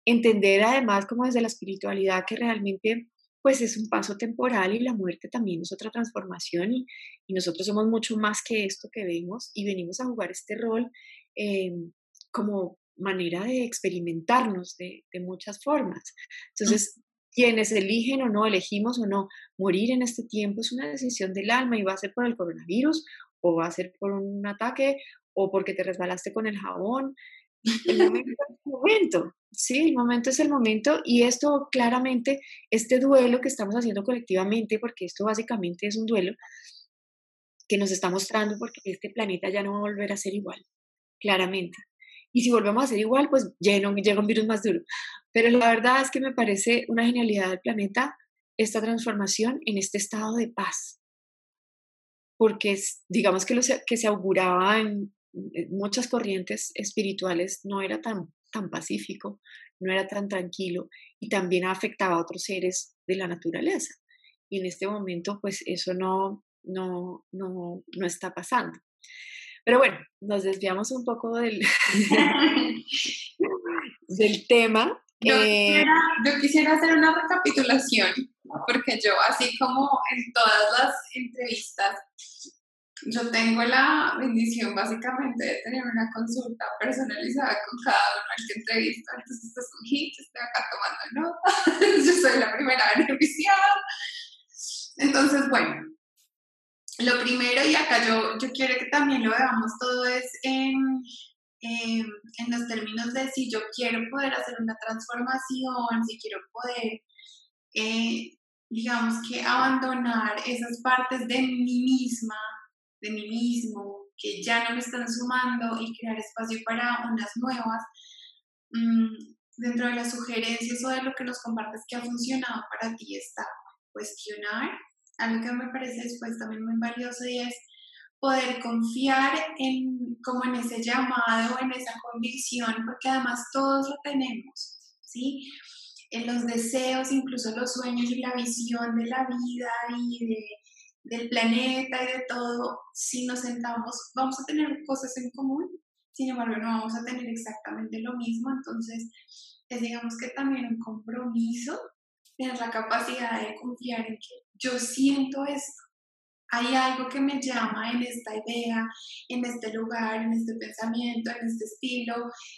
entender además como desde la espiritualidad que realmente pues es un paso temporal y la muerte también es otra transformación y, nosotros somos mucho más que esto que vemos y venimos a jugar este rol em, como manera de experimentarnos de, de muchas formas. Entonces, quienes eligen o no, elegimos o no morir en este tiempo es una decisión del alma y va a ser por el coronavirus o va a ser por un ataque o porque te resbalaste con el jabón. El momento es el momento, sí, el momento es el momento y esto claramente, este duelo que estamos haciendo colectivamente, porque esto básicamente es un duelo que nos está mostrando porque este planeta ya no va a volver a ser igual, claramente. Y si volvemos a ser igual, pues llega un virus más duro. Pero la verdad es que me parece una genialidad del planeta esta transformación en este estado de paz. Porque digamos que lo que se auguraba en muchas corrientes espirituales no era tan, tan pacífico, no era tan tranquilo y también afectaba a otros seres de la naturaleza. Y en este momento, pues eso no, no, no, no está pasando. Pero bueno, nos desviamos un poco del, [laughs] del tema. Yo, eh, quisiera, yo, quisiera, hacer una recapitulación, porque yo, así como en todas las entrevistas, yo tengo la bendición básicamente de tener una consulta personalizada con cada uno al que entrevisto. Entonces, estás con Hit, estoy acá tomando notas, [laughs] yo soy la primera beneficiada. Entonces, bueno, lo primero, y acá yo, yo quiero que también lo veamos todo, es en, en, los términos de si yo quiero poder hacer una transformación, si quiero poder, eh, digamos que abandonar esas partes de mí misma, de mí mismo, que ya no me están sumando y crear espacio para unas nuevas. Mm, dentro de las sugerencias o de lo que nos compartes que ha funcionado para ti está cuestionar algo que me parece después también muy valioso y es poder confiar en como en ese llamado, en esa convicción, porque además todos lo tenemos, ¿sí? En los deseos, incluso los sueños y la visión de la vida y de, del planeta y de todo, si nos sentamos, vamos a tener cosas en común, sin embargo no vamos a tener exactamente lo mismo, entonces es digamos que también un compromiso tener la capacidad de confiar en que yo siento esto. Hay algo que me llama en esta idea, en este lugar, en este pensamiento, en este estilo,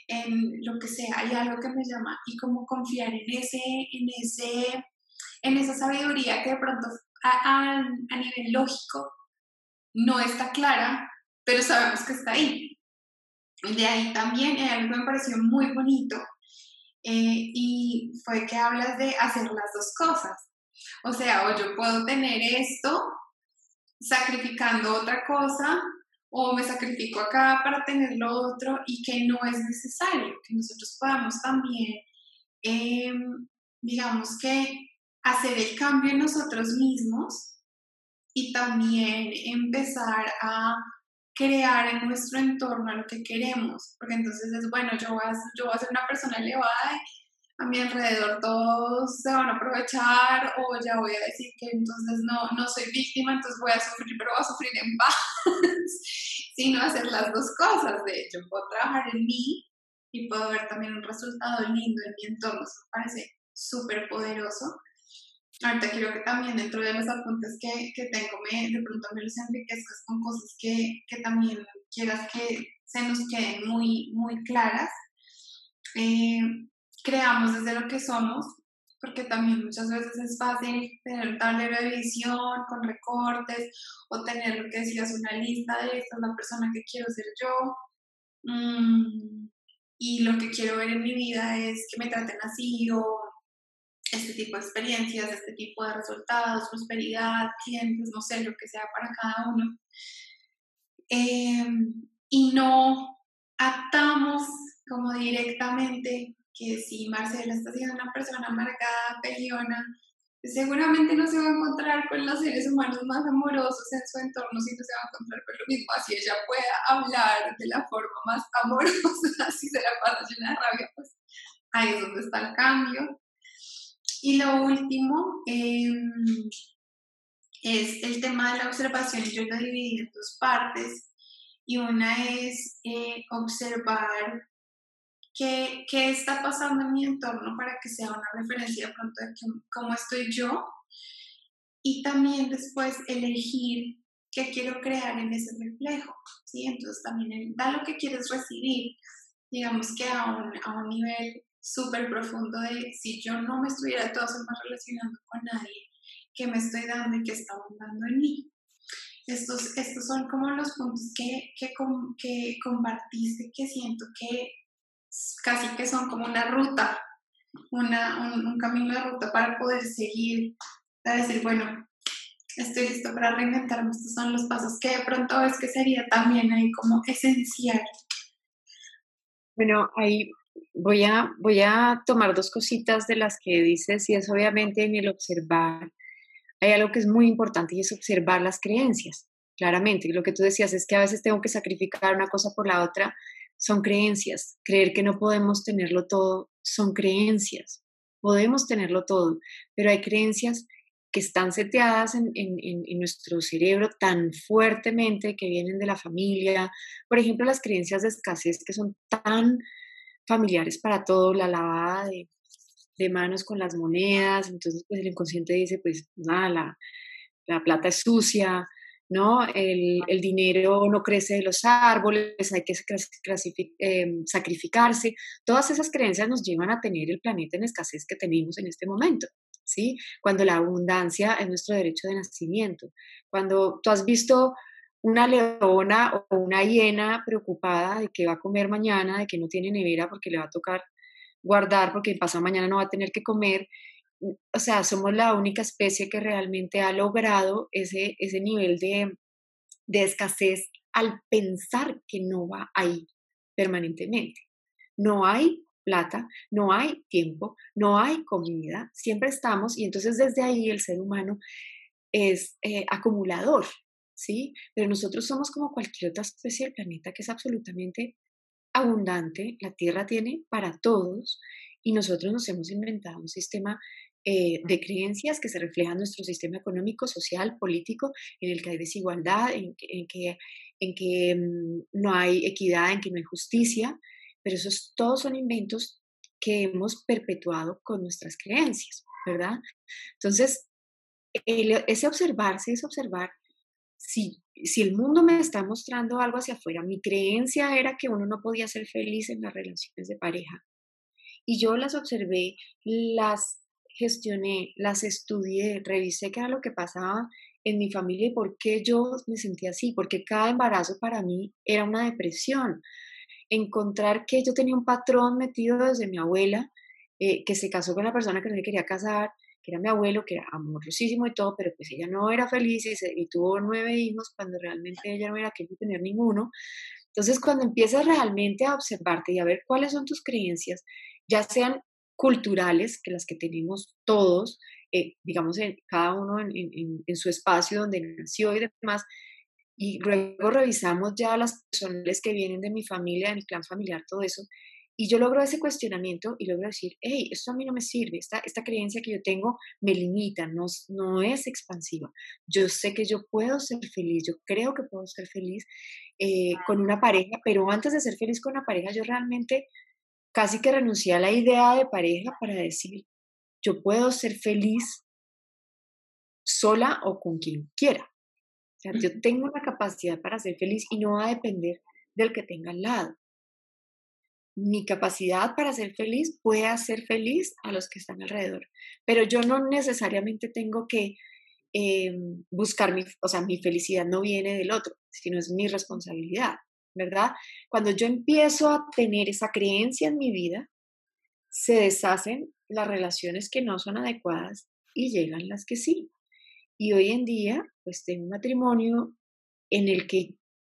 en lo que sea. Hay algo que me llama y como confiar en ese, en ese, en esa sabiduría que de pronto a, a nivel lógico no está clara, pero sabemos que está ahí. De ahí también algo me pareció muy bonito eh, y fue que hablas de hacer las dos cosas. O sea, o yo puedo tener esto sacrificando otra cosa, o me sacrifico acá para tener lo otro y que no es necesario, que nosotros podamos también, em, digamos que, hacer el cambio en nosotros mismos y también empezar a crear en nuestro entorno lo que queremos, porque entonces es bueno, yo voy a, yo voy a ser una persona elevada a mi alrededor todos se van a aprovechar o ya voy a decir que entonces no, no soy víctima, entonces voy a sufrir, pero voy a sufrir en paz, [laughs] sino hacer las dos cosas, de hecho, puedo trabajar en mí y puedo ver también un resultado lindo en mi entorno, eso me parece súper poderoso Ahorita quiero que también dentro de los apuntes que, que tengo, me, de pronto me los enriquezcas con cosas que, que también quieras que se nos queden muy, muy claras. Eh, creamos desde lo que somos, porque también muchas veces es fácil tener un tablero de visión con recortes o tener lo que decías, una lista de esta es la persona que quiero ser yo. Mm, y lo que quiero ver en mi vida es que me traten así o este tipo de experiencias, este tipo de resultados, prosperidad, clientes, no sé, lo que sea para cada uno. Em, y no atamos como directamente que si Marcela está siendo una persona amargada, peleona, seguramente no se va a encontrar con los seres humanos más amorosos en su entorno, sino se va a encontrar con lo mismo. Así ella pueda hablar de la forma más amorosa, [laughs] así se la pasa llena de rabia, pues ahí es donde está el cambio. Y lo último em, es el tema de la observación. Yo lo dividí en dos partes. Y una es eh, observar qué, qué, está pasando en mi entorno para que sea una referencia de pronto de cómo estoy yo. Y también después elegir qué quiero crear en ese reflejo. ¿sí? Entonces también da lo que quieres recibir. Digamos que a un, a un nivel súper profundo de si yo no me estuviera todas formas relacionando con nadie, ¿qué me estoy dando y qué está abundando en mí? Estos, estos son como los puntos que, que, que compartiste que siento que casi que son como una ruta, una, un, camino de ruta para poder seguir, a decir, bueno, estoy listo para reinventarme, estos son los pasos que de pronto es que sería también ahí como esencial. Bueno, ahí voy a, voy a tomar dos cositas de las que dices y es obviamente en el observar. Hay algo que es muy importante y es observar las creencias, claramente. Lo que tú decías es que a veces tengo que sacrificar una cosa por la otra, son creencias. Creer que no podemos tenerlo todo son creencias. Podemos tenerlo todo, pero hay creencias que están seteadas en, en, nuestro cerebro tan fuertemente, que vienen de la familia. Por ejemplo, las creencias de escasez que son tan familiares para todo, la lavada de, de manos con las monedas, entonces pues el inconsciente dice, pues nada, la, la plata es sucia, ¿no? El, el, dinero no crece de los árboles, hay que eh, sacrificarse. Todas esas creencias nos llevan a tener el planeta en escasez que tenemos en este momento. ¿Sí? Cuando la abundancia es nuestro derecho de nacimiento. Cuando tú has visto una leona o una hiena preocupada de que va a comer mañana, de que no tiene nevera porque le va a tocar guardar porque pasado mañana no va a tener que comer. O sea, somos la única especie que realmente ha logrado ese, ese nivel de, de escasez al pensar que no va ahí permanentemente. No hay plata, no hay tiempo, no hay comida, siempre estamos y entonces desde ahí el ser humano es eh, acumulador, ¿sí? Pero nosotros somos como cualquier otra especie del planeta que es absolutamente abundante, la Tierra tiene para todos y nosotros nos hemos inventado un sistema eh, de creencias que se refleja en nuestro sistema económico, social, político, en el que hay desigualdad, en que, en que, mm, no hay equidad, en que no hay justicia, pero esos todos son inventos que hemos perpetuado con nuestras creencias, ¿verdad? Entonces, ese observarse es observar si, si el mundo me está mostrando algo hacia afuera, mi creencia era que uno no podía ser feliz en las relaciones de pareja. Y yo las observé, las gestioné, las estudié, revisé qué era lo que pasaba en mi familia y por qué yo me sentía así, porque cada embarazo para mí era una depresión. Encontrar que yo tenía un patrón metido desde mi abuela, eh, que se casó con la persona que no le quería casar, que era mi abuelo, que era amorosísimo y todo, pero pues ella no era feliz y, tuvo nueve hijos cuando realmente ella no era quería tener ninguno. Entonces, cuando empiezas realmente a observarte y a ver cuáles son tus creencias, ya sean culturales, que las que tenemos todos, eh, digamos, en, cada uno en, en, su espacio donde nació y demás, y luego revisamos ya las personas que vienen de mi familia, de mi clan familiar, todo eso, y yo logro ese cuestionamiento y logro decir, hey, esto a mí no me sirve, esta, esta creencia que yo tengo me limita, no, no es expansiva. Yo sé que yo puedo ser feliz, yo creo que puedo ser feliz eh, con una pareja, pero antes de ser feliz con una pareja, yo realmente casi que renuncié a la idea de pareja para decir, yo puedo ser feliz sola o con quien quiera. O sea, yo tengo una capacidad para ser feliz y no va a depender del que tenga al lado mi capacidad para ser feliz puede hacer feliz a los que están alrededor. Pero yo no necesariamente tengo que em, buscar mi, o sea, mi felicidad no viene del otro, sino es mi responsabilidad, ¿verdad? Cuando yo empiezo a tener esa creencia en mi vida, se deshacen las relaciones que no son adecuadas y llegan las que sí. Y hoy en día, pues tengo un matrimonio en el que,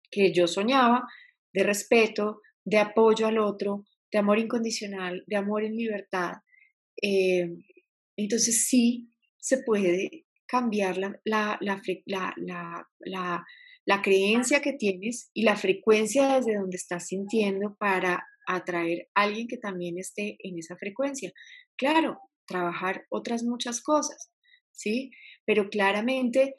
que yo soñaba de respeto, de apoyo al otro, de amor incondicional, de amor en libertad. Eh, entonces sí se puede cambiar la, la, la, la, creencia que tienes y la frecuencia desde donde estás sintiendo para atraer a alguien que también esté en esa frecuencia. Claro, trabajar otras muchas cosas, ¿sí? Pero claramente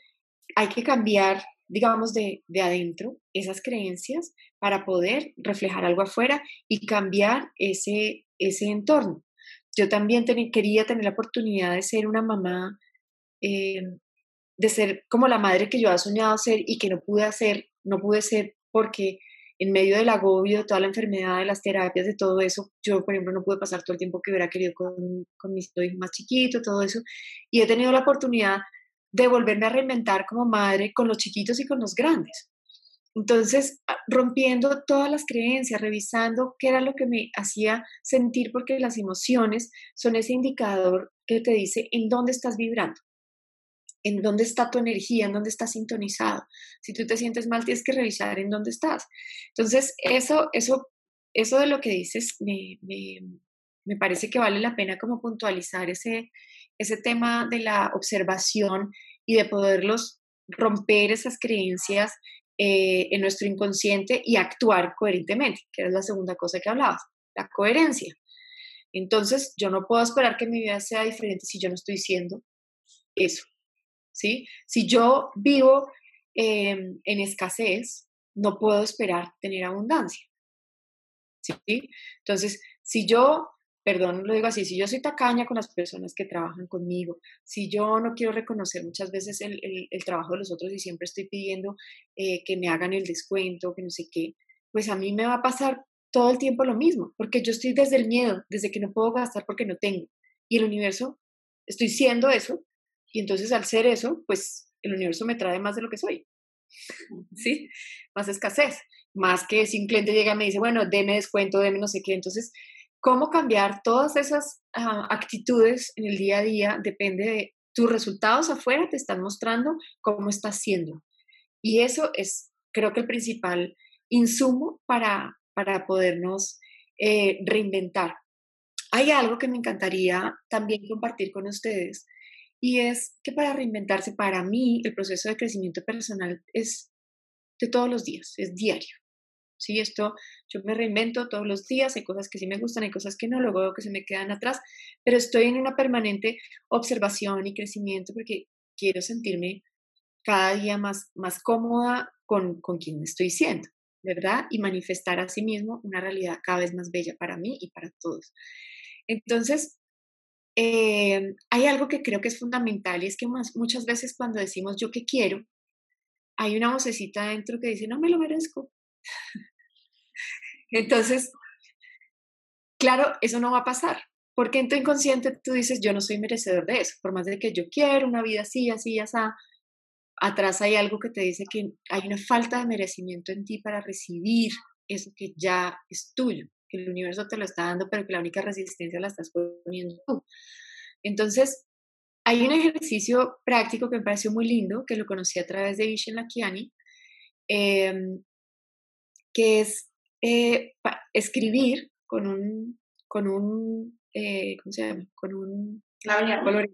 hay que cambiar digamos, de, de, adentro, esas creencias, para poder reflejar algo afuera y cambiar ese, ese entorno. Yo también quería tener la oportunidad de ser una mamá, eh, de ser como la madre que yo había soñado ser y que no pude hacer, no pude ser porque en medio del agobio, de toda la enfermedad, de las terapias, de todo eso, yo, por ejemplo, no pude pasar todo el tiempo que hubiera querido con, con mis hijos más chiquitos, todo eso, y he tenido la oportunidad de volverme a reinventar como madre con los chiquitos y con los grandes. Entonces, ah, rompiendo todas las creencias, revisando qué era lo que me hacía sentir, porque las emociones son ese indicador que te dice en dónde estás vibrando, en dónde está tu energía, en dónde estás sintonizado. Si tú te sientes mal, tienes que revisar en dónde estás. Entonces, eso, eso, eso de lo que dices me, me, parece que vale la pena como puntualizar ese, ese tema de la observación y de poderlos romper esas creencias eh, en nuestro inconsciente y actuar coherentemente, que es la segunda cosa que hablabas, la coherencia. Entonces, yo no puedo esperar que mi vida sea diferente si yo no estoy diciendo eso, ¿sí? Si yo vivo em, en escasez, no puedo esperar tener abundancia, ¿sí? Entonces, si yo perdón, lo digo así, si yo soy tacaña con las personas que trabajan conmigo, si yo no quiero reconocer muchas veces el, trabajo de los otros y siempre estoy pidiendo eh, que me hagan el descuento, que no sé qué, pues a mí me va a pasar todo el tiempo lo mismo, porque yo estoy desde el miedo, desde que no puedo gastar porque no tengo. Y el universo, estoy siendo eso, y entonces al ser eso, pues el universo me trae más de lo que soy. ¿Sí? Más escasez, más que si un cliente llega y me dice, bueno, deme descuento, deme no sé qué. Entonces, cómo cambiar todas esas ah, actitudes en el día a día depende de tus resultados afuera, te están mostrando cómo estás siendo. Y eso es, creo que el principal insumo para, para podernos eh, reinventar. Hay algo que me encantaría también compartir con ustedes y es que para reinventarse, para mí, el proceso de crecimiento personal es de todos los días, es diario. ¿sí? Esto yo me reinvento todos los días, hay cosas que sí me gustan, hay cosas que no, luego veo que se me quedan atrás, pero estoy en una permanente observación y crecimiento porque quiero sentirme cada día más, más cómoda con, con quien estoy siendo, ¿verdad? Y manifestar a sí mismo una realidad cada vez más bella para mí y para todos. Entonces, eh, hay algo que creo que es fundamental y es que muchas veces cuando decimos yo qué quiero, hay una vocecita dentro que dice, no me lo merezco. Entonces, claro, eso no va a pasar, porque en tu inconsciente tú dices, yo no soy merecedor de eso, por más de que yo quiero una vida así, así, así, atrás hay algo que te dice que hay una falta de merecimiento en ti para recibir eso que ya es tuyo, que el universo te lo está dando, pero que la única resistencia la estás poniendo tú. Entonces, hay un ejercicio práctico que me pareció muy lindo, que lo conocí a través de Vishen Lakiani, em, que es eh, escribir con un, con un, eh, ¿cómo se llama? Con un labial,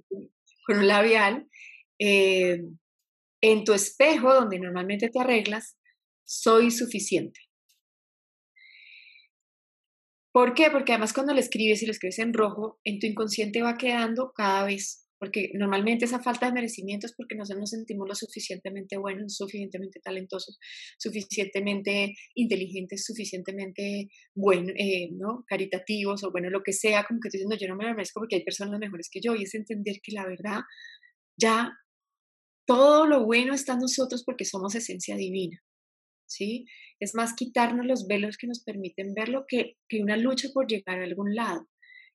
con un labial eh, en tu espejo donde normalmente te arreglas, soy suficiente. ¿Por qué? Porque además cuando lo escribes y lo escribes en rojo, en tu inconsciente va quedando cada vez porque normalmente esa falta de merecimiento es porque no nos sentimos lo suficientemente buenos, suficientemente talentosos, suficientemente inteligentes, suficientemente bueno, eh, caritativos o bueno, lo que sea, como que estoy diciendo yo no me lo merezco porque hay personas mejores que yo y es entender que la verdad ya todo lo bueno está en nosotros porque somos esencia divina. ¿Sí? Es más quitarnos los velos que nos permiten verlo que, que una lucha por llegar a algún lado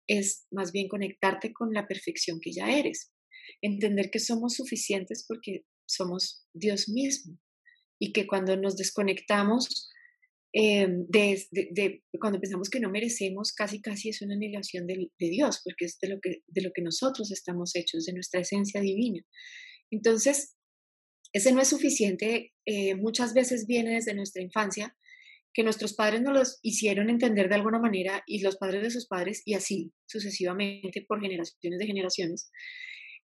es más bien conectarte con la perfección que ya eres, entender que somos suficientes porque somos Dios mismo y que cuando nos desconectamos em, de, cuando pensamos que no merecemos, casi casi es una negación de, Dios, porque es de lo, que, de lo que nosotros estamos hechos, de nuestra esencia divina. Entonces, ese no es suficiente, eh, muchas veces viene desde nuestra infancia que nuestros padres nos los hicieron entender de alguna manera y los padres de sus padres y así sucesivamente por generaciones de generaciones.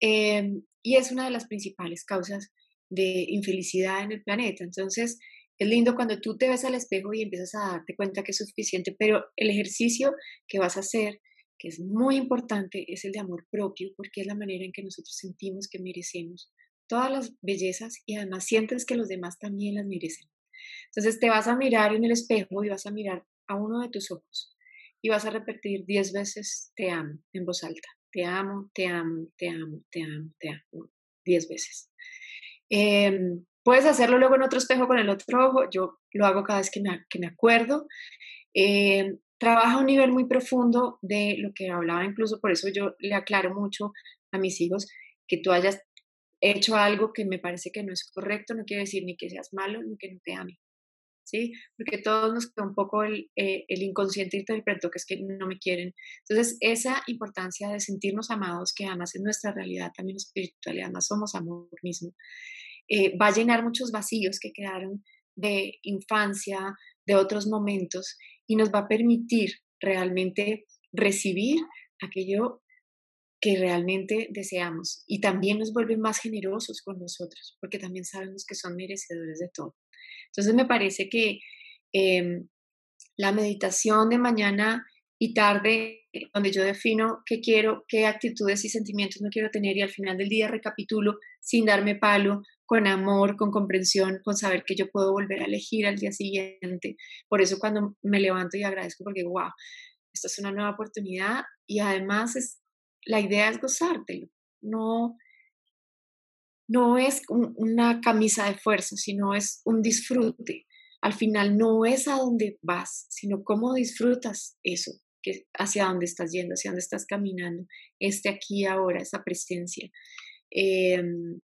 Em, y es una de las principales causas de infelicidad en el planeta. Entonces, es lindo cuando tú te ves al espejo y empiezas a darte cuenta que es suficiente, pero el ejercicio que vas a hacer, que es muy importante, es el de amor propio, porque es la manera en que nosotros sentimos que merecemos todas las bellezas y además sientes que los demás también las merecen. Entonces te vas a mirar en el espejo y vas a mirar a uno de tus ojos y vas a repetir diez veces te amo en voz alta. Te amo, te amo, te amo, te amo, te amo. Diez veces. Em, puedes hacerlo luego en otro espejo con el otro ojo. Yo lo hago cada vez que me, que me acuerdo. Em, trabaja a un nivel muy profundo de lo que hablaba, incluso por eso yo le aclaro mucho a mis hijos que tú hayas hecho algo que me parece que no es correcto, no quiere decir ni que seas malo ni que no te ame. ¿sí? Porque todos nos queda un poco el, eh, el inconsciente que es que no me quieren. Entonces, esa importancia de sentirnos amados, que además es nuestra realidad también espiritual y además somos amor mismo, eh, va a llenar muchos vacíos que quedaron de infancia, de otros momentos y nos va a permitir realmente recibir aquello que realmente deseamos y también nos vuelve más generosos con nosotros porque también sabemos que son merecedores de todo. Entonces me parece que em, la meditación de mañana y tarde, donde yo defino qué quiero, qué actitudes y sentimientos no quiero tener y al final del día recapitulo sin darme palo, con amor, con comprensión, con saber que yo puedo volver a elegir al día siguiente. Por eso cuando me levanto y agradezco porque, wow, esto es una nueva oportunidad y además es, la idea es gozártelo, no, no es una camisa de fuerza, sino es un disfrute. Al final no es a dónde vas, sino cómo disfrutas eso, que hacia dónde estás yendo, hacia dónde estás caminando, este aquí ahora, esa presencia. Em,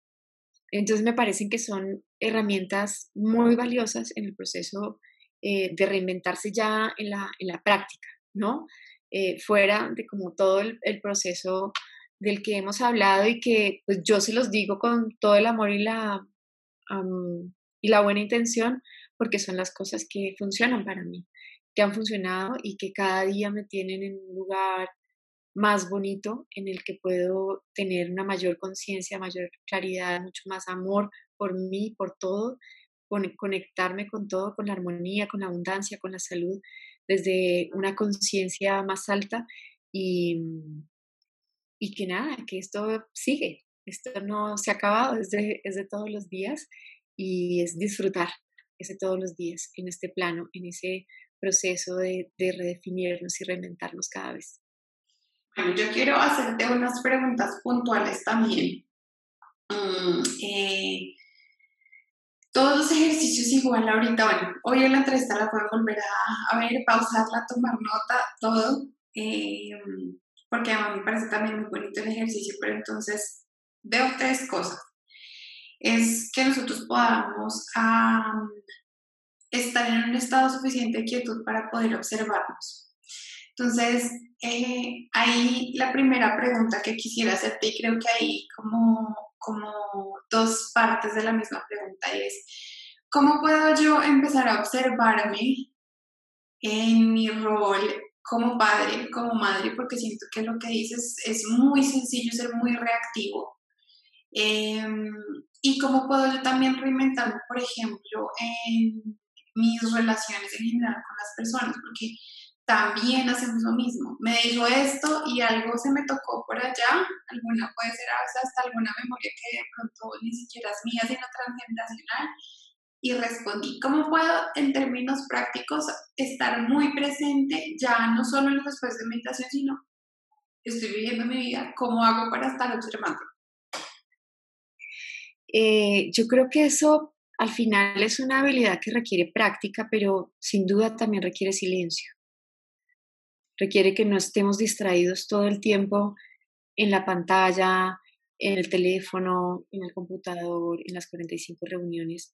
entonces me parecen que son herramientas muy valiosas en el proceso eh, de reinventarse ya en la, en la práctica, ¿no? Eh, fuera de como todo el, proceso del que hemos hablado y que pues yo se los digo con todo el amor y la, y la buena intención, porque son las cosas que funcionan para mí, que han funcionado y que cada día me tienen en un lugar más bonito en el que puedo tener una mayor conciencia, mayor claridad, mucho más amor por mí, por todo, conectarme con todo, con la armonía, con la abundancia, con la salud, desde una conciencia más alta y, y que nada, que esto sigue, esto no se ha acabado, es de, es de todos los días y es disfrutar, es de todos los días en este plano, en ese proceso de, de redefinirnos y reinventarnos cada vez. Bueno, yo quiero hacerte unas preguntas puntuales también. Mm, eh, todos los ejercicios igual ahorita, bueno, hoy en la entrevista la puedo volver a, ver, pausarla, tomar nota, todo, eh, porque a mí me parece también muy bonito el ejercicio, pero entonces veo tres cosas. Es que nosotros podamos estar en un estado suficiente de quietud para poder observarnos. Entonces, eh, ahí la primera pregunta que quisiera hacerte, y creo que hay como, como dos partes de la misma pregunta, es, ¿cómo puedo yo empezar a observarme en mi rol como padre, como madre? Porque siento que lo que dices es muy sencillo, ser muy reactivo. Em, y cómo puedo yo también reinventarme, por ejemplo, en mis relaciones en general con las personas, porque también hacemos lo mismo. Me dijo esto y algo se me tocó por allá, alguna puede ser hasta alguna memoria que de pronto ni siquiera es mía, sino transgeneracional, y respondí, ¿cómo puedo en términos prácticos estar muy presente, ya no solo en los después de meditación, sino estoy viviendo mi vida, ¿cómo hago para estar observando? Eh, yo creo que eso al final es una habilidad que requiere práctica, pero sin duda también requiere silencio requiere que no estemos distraídos todo el tiempo en la pantalla, en el teléfono, en el computador, en las 45 reuniones.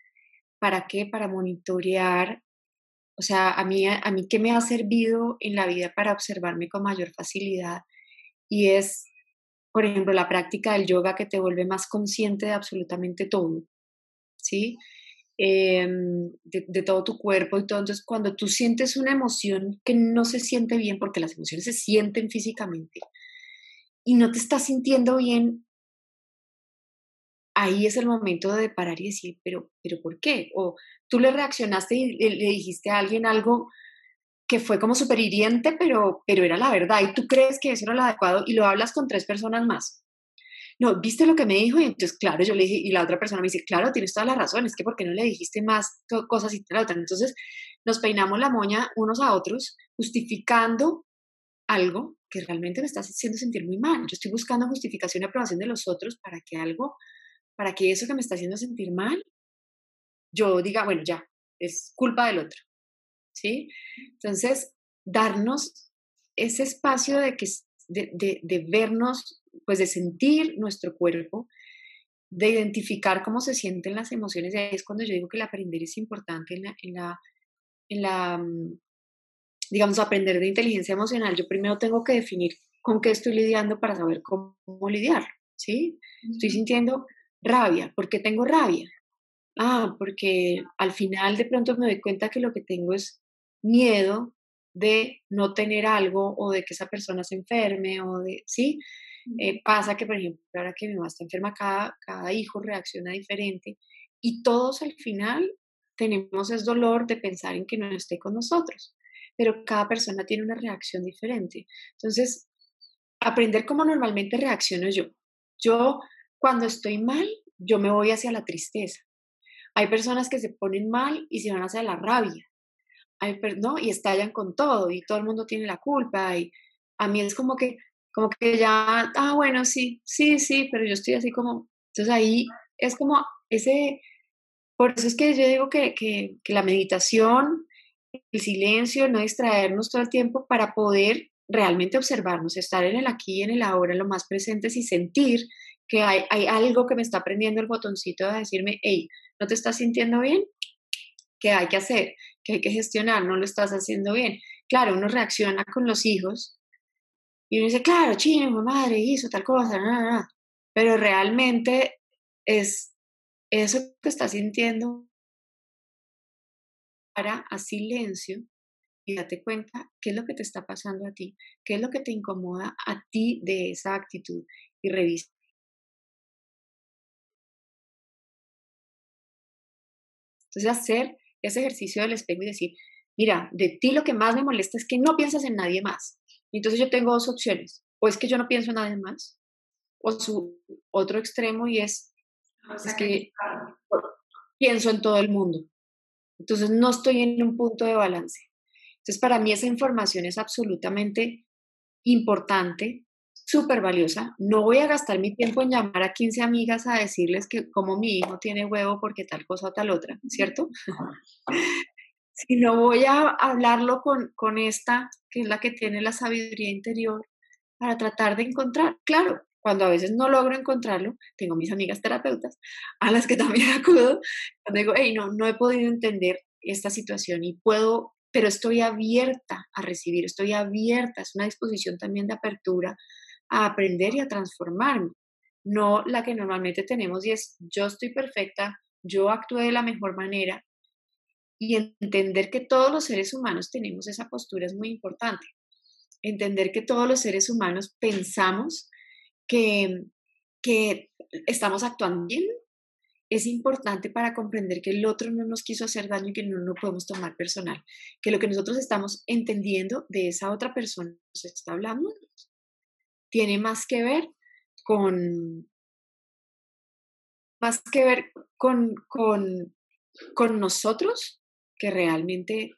¿Para qué? Para monitorear. O sea, a mí, a mí qué me ha servido en la vida para observarme con mayor facilidad y es, por ejemplo, la práctica del yoga que te vuelve más consciente de absolutamente todo. ¿Sí? Em, de, todo tu cuerpo y todo. Entonces, cuando tú sientes una emoción que no se siente bien, porque las emociones se sienten físicamente, y no te estás sintiendo bien, ahí es el momento de parar y decir, pero, pero ¿por qué? O tú le reaccionaste y le, dijiste a alguien algo que fue como súper pero, pero era la verdad, y tú crees que eso era lo adecuado y lo hablas con tres personas más no, ¿viste lo que me dijo? Y entonces, claro, yo le dije, y la otra persona me dice, claro, tienes toda la razón, es que ¿por qué no le dijiste más cosas y tal, otra? Entonces, nos peinamos la moña unos a otros, justificando algo que realmente me está haciendo sentir muy mal. Yo estoy buscando justificación y aprobación de los otros para que algo, para que eso que me está haciendo sentir mal, yo diga, bueno, ya, es culpa del otro. ¿Sí? Entonces, darnos ese espacio de, que, de, de, de vernos pues de sentir nuestro cuerpo, de identificar cómo se sienten las emociones. Y ahí es cuando yo digo que el aprender es importante en la, en la, mm, digamos, aprender de inteligencia emocional, yo primero tengo que definir con qué estoy lidiando para saber cómo, lidiar, ¿sí? Estoy sintiendo rabia. ¿Por qué tengo rabia? Ah, porque al final de pronto me doy cuenta que lo que tengo es miedo de no tener algo o de que esa persona se enferme o de, ¿sí? Eh, pasa que, por ejemplo, ahora que mi mamá está enferma, cada, cada hijo reacciona diferente y todos al final tenemos ese dolor de pensar en que no esté con nosotros, pero cada persona tiene una reacción diferente. Entonces, aprender cómo normalmente reacciono yo. Yo, cuando estoy mal, yo me voy hacia la tristeza. Hay personas que se ponen mal y se van hacia la rabia. Hay, ¿no? Y estallan con todo y todo el mundo tiene la culpa. Y a mí es como que, como que ya, ah, bueno, sí, sí, sí, pero yo estoy así como, entonces ahí es como ese, por eso es que yo digo que, que, que la meditación, el silencio, no distraernos todo el tiempo para poder realmente observarnos, estar en el aquí y en el ahora, lo más presentes y sentir que hay, hay algo que me está prendiendo el botoncito de decirme, hey, ¿no te estás sintiendo bien? ¿Qué hay que hacer? ¿Qué hay que gestionar? No lo estás haciendo bien. Claro, uno reacciona con los hijos y uno dice, claro, chino, madre hizo tal cosa, pero realmente es eso que estás sintiendo para a silencio y date cuenta qué es lo que te está pasando a ti, qué es lo que te incomoda a ti de esa actitud y revisa. Entonces hacer ese ejercicio del espejo y decir, mira, de ti lo que más me molesta es que no piensas en nadie más. Entonces yo tengo dos opciones, o es que yo no pienso en nadie más, o su otro extremo y es, es que pienso en todo el mundo. Entonces no estoy en un punto de balance. Entonces, para mí esa información es absolutamente importante, súper valiosa. No voy a gastar mi tiempo en llamar a 15 amigas a decirles que como mi hijo tiene huevo porque tal cosa o tal otra, ¿cierto? Sino voy a hablarlo con, con esta, que es la que tiene la sabiduría interior, para tratar de encontrar. Claro, cuando a veces no logro encontrarlo, tengo mis amigas terapeutas a las que [laughs] también acudo, cuando digo, hey, no, no he podido entender esta situación y puedo pero estoy abierta a recibir, estoy abierta, es una disposición también de apertura a aprender y a transformarme, no la que normalmente tenemos y es yo estoy perfecta, yo actué de la mejor manera y entender que todos los seres humanos tenemos esa postura es muy importante. Entender que todos los seres humanos pensamos que, que estamos actuando bien es importante para comprender que el otro no nos quiso hacer daño y que no lo podemos tomar personal, que lo que nosotros estamos entendiendo de esa otra persona que nos está hablando tiene más que ver con más que ver con, con, con nosotros realmente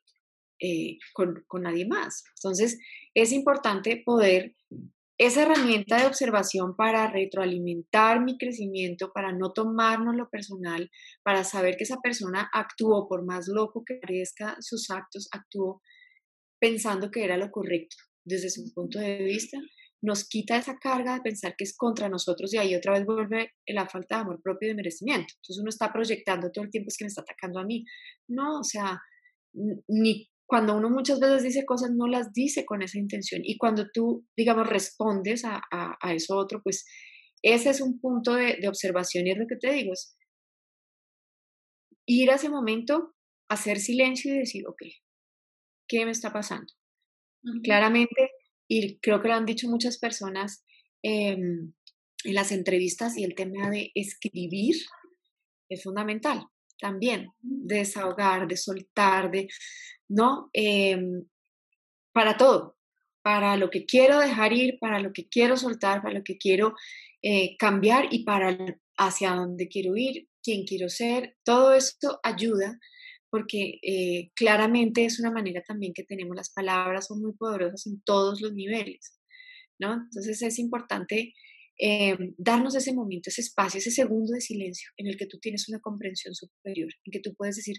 eh, con, con nadie más. Entonces, es importante poder esa herramienta de observación para retroalimentar mi crecimiento, para no tomarnos lo personal, para saber que esa persona actuó, por más loco que parezca sus actos, actuó pensando que era lo correcto desde su punto de vista, nos quita esa carga de pensar que es contra nosotros y ahí otra vez vuelve la falta de amor propio y de merecimiento. Entonces uno está proyectando todo el tiempo es que me está atacando a mí. No, o sea, ni cuando uno muchas veces dice cosas, no las dice con esa intención. Y cuando tú, digamos, respondes a, a, eso otro, pues ese es un punto de, de, observación y es lo que te digo, es ir a ese momento, hacer silencio y decir, ok, ¿qué me está pasando? Claramente, y creo que lo han dicho muchas personas em, en las entrevistas y el tema de escribir es fundamental también, de desahogar, de soltar, de, ¿no? Em, para todo, para lo que quiero dejar ir, para lo que quiero soltar, para lo que quiero eh, cambiar y para hacia dónde quiero ir, quién quiero ser. Todo esto ayuda porque eh, claramente es una manera también que tenemos, las palabras son muy poderosas en todos los niveles, ¿no? Entonces es importante em, darnos ese momento, ese espacio, ese segundo de silencio en el que tú tienes una comprensión superior, en que tú puedes decir,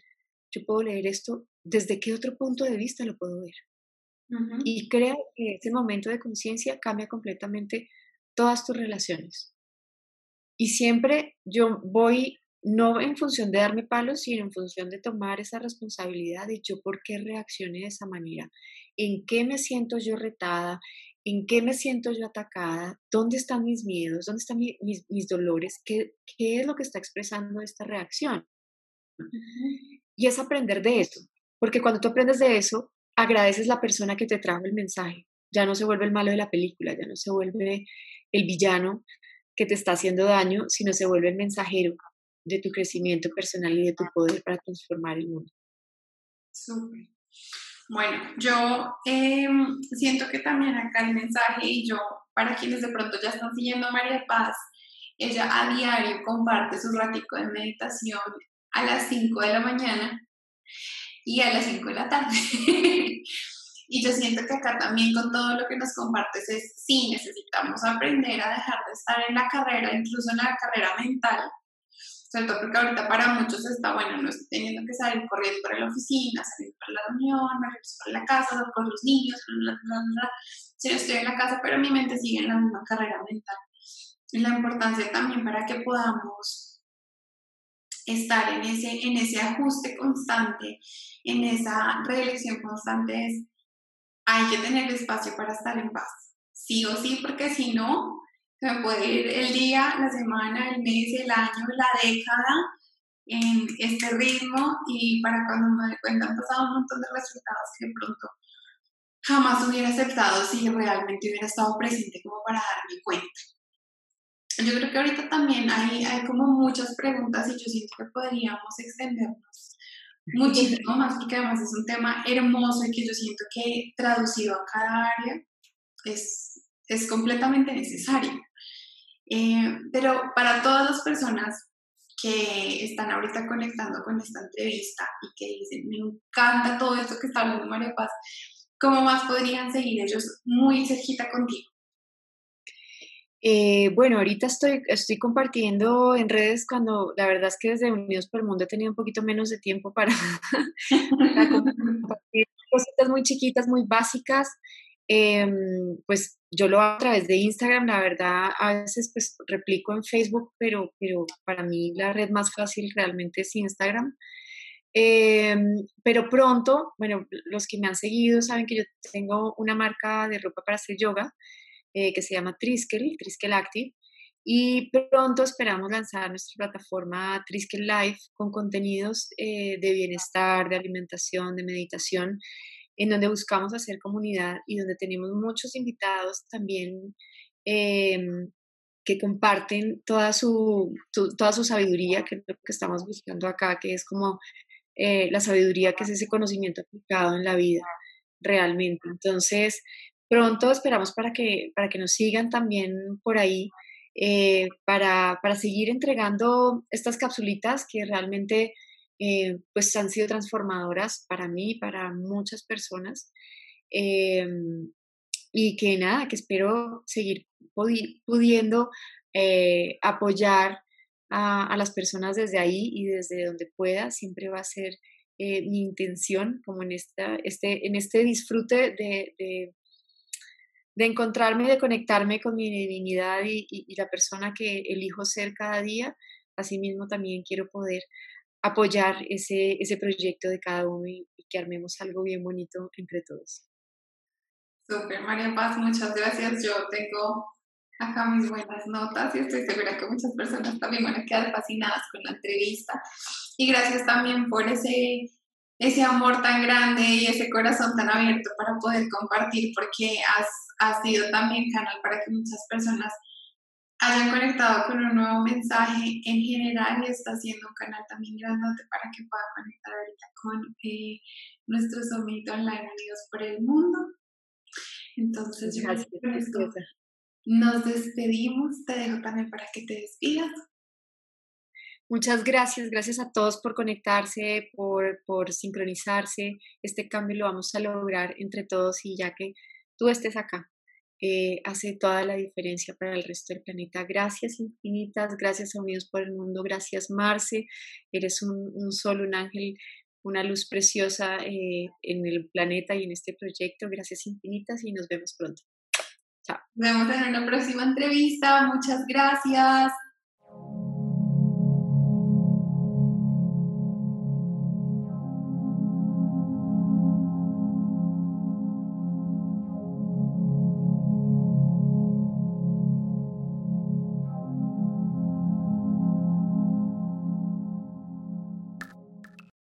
yo puedo leer esto, ¿desde qué otro punto de vista lo puedo ver? Y creo que ese momento de conciencia cambia completamente todas tus relaciones. Y siempre yo voy no en función de darme palos, sino en función de tomar esa responsabilidad de yo por qué reaccioné de esa manera, en qué me siento yo retada, en qué me siento yo atacada, dónde están mis miedos, dónde están mis, dolores, ¿Qué, qué es lo que está expresando esta reacción. Y es aprender de eso, porque cuando tú aprendes de eso, agradeces la persona que te trajo el mensaje. Ya no se vuelve el malo de la película, ya no se vuelve el villano que te está haciendo daño, sino se vuelve el mensajero de tu crecimiento personal y de tu poder para transformar el mundo. Súper. Bueno, yo em, siento que también acá el mensaje, y yo, para quienes de pronto ya están siguiendo a María Paz, ella a diario comparte su ratico de meditación a las 5 de la mañana y a las 5 de la tarde. [laughs] y yo siento que acá también con todo lo que nos compartes es, sí, necesitamos aprender a dejar de estar en la carrera, incluso en la carrera mental, sobre todo porque ahorita para muchos está, bueno, no estoy teniendo que salir corriendo para la oficina, salir para la reunión, regreso para la casa, con los niños, bla, bla, bla, Si no estoy en la casa, pero mi mente sigue en la misma carrera mental. Y la importancia también para que podamos estar en ese, en ese ajuste constante, en esa reelección constante es, hay que tener espacio para estar en paz. Sí o sí, porque si no, se me puede ir el día, la semana, el mes, el año, la década en este ritmo y para cuando me doy cuenta han pasado un montón de resultados que de pronto jamás hubiera aceptado si realmente hubiera estado presente como para darme cuenta. Yo creo que ahorita también hay, hay como muchas preguntas y yo siento que podríamos extendernos muchísimo más porque además es un tema hermoso y que yo siento que traducido a cada área es, es completamente necesario. Eh, pero para todas las personas que están ahorita conectando con esta entrevista y que dicen, me encanta todo esto que está hablando María Paz, ¿cómo más podrían seguir ellos muy cerquita contigo? Eh, bueno, ahorita estoy, estoy compartiendo en redes cuando la verdad es que desde Unidos por el Mundo he tenido un poquito menos de tiempo para, [laughs] para compartir cositas muy chiquitas, muy básicas. Em, pues yo lo hago a través de Instagram, la verdad, a veces pues replico en Facebook, pero, pero para mí la red más fácil realmente es Instagram. Em, pero pronto, bueno, los que me han seguido saben que yo tengo una marca de ropa para hacer yoga eh, que se llama Triskel, Triskel Active, y pronto esperamos lanzar nuestra plataforma Triskel Life con contenidos eh, de bienestar, de alimentación, de meditación en donde buscamos hacer comunidad y donde tenemos muchos invitados también em, que comparten toda su, toda su sabiduría, que es lo que estamos buscando acá, que es como eh, la sabiduría, que es ese conocimiento aplicado en la vida realmente. Entonces, pronto esperamos para que, para que nos sigan también por ahí, eh, para, para seguir entregando estas capsulitas que realmente eh, pues han sido transformadoras para mí y para muchas personas. Em, y que nada, que espero seguir pudiendo eh, apoyar a, las personas desde ahí y desde donde pueda. Siempre va a ser eh, mi intención, como en, esta, este, en este disfrute de, de, encontrarme, de conectarme con mi divinidad y, y, la persona que elijo ser cada día. Asimismo, también quiero poder apoyar ese, ese proyecto de cada uno y, que armemos algo bien bonito entre todos. Súper, María Paz, muchas gracias. Yo tengo acá mis buenas notas y estoy segura que muchas personas también van a quedar fascinadas con la entrevista. Y gracias también por ese, ese amor tan grande y ese corazón tan abierto para poder compartir, porque has, has sido también canal para que muchas personas hayan conectado con un nuevo mensaje en general y está haciendo un canal también grande para que pueda conectar ahorita con eh, nuestro summit online Unidos por el Mundo. Entonces, yo nos despedimos. Te dejo también para que te despidas. Muchas gracias, gracias a todos por conectarse, por, por sincronizarse. Este cambio lo vamos a lograr entre todos y ya que tú estés acá, eh, hace toda la diferencia para el resto del planeta. Gracias infinitas, gracias Unidos por el Mundo, gracias Marce, eres un, sol, un ángel, una luz preciosa eh, en el planeta y en este proyecto. Gracias infinitas y nos vemos pronto. Chao. Nos vemos en una próxima entrevista. Muchas gracias.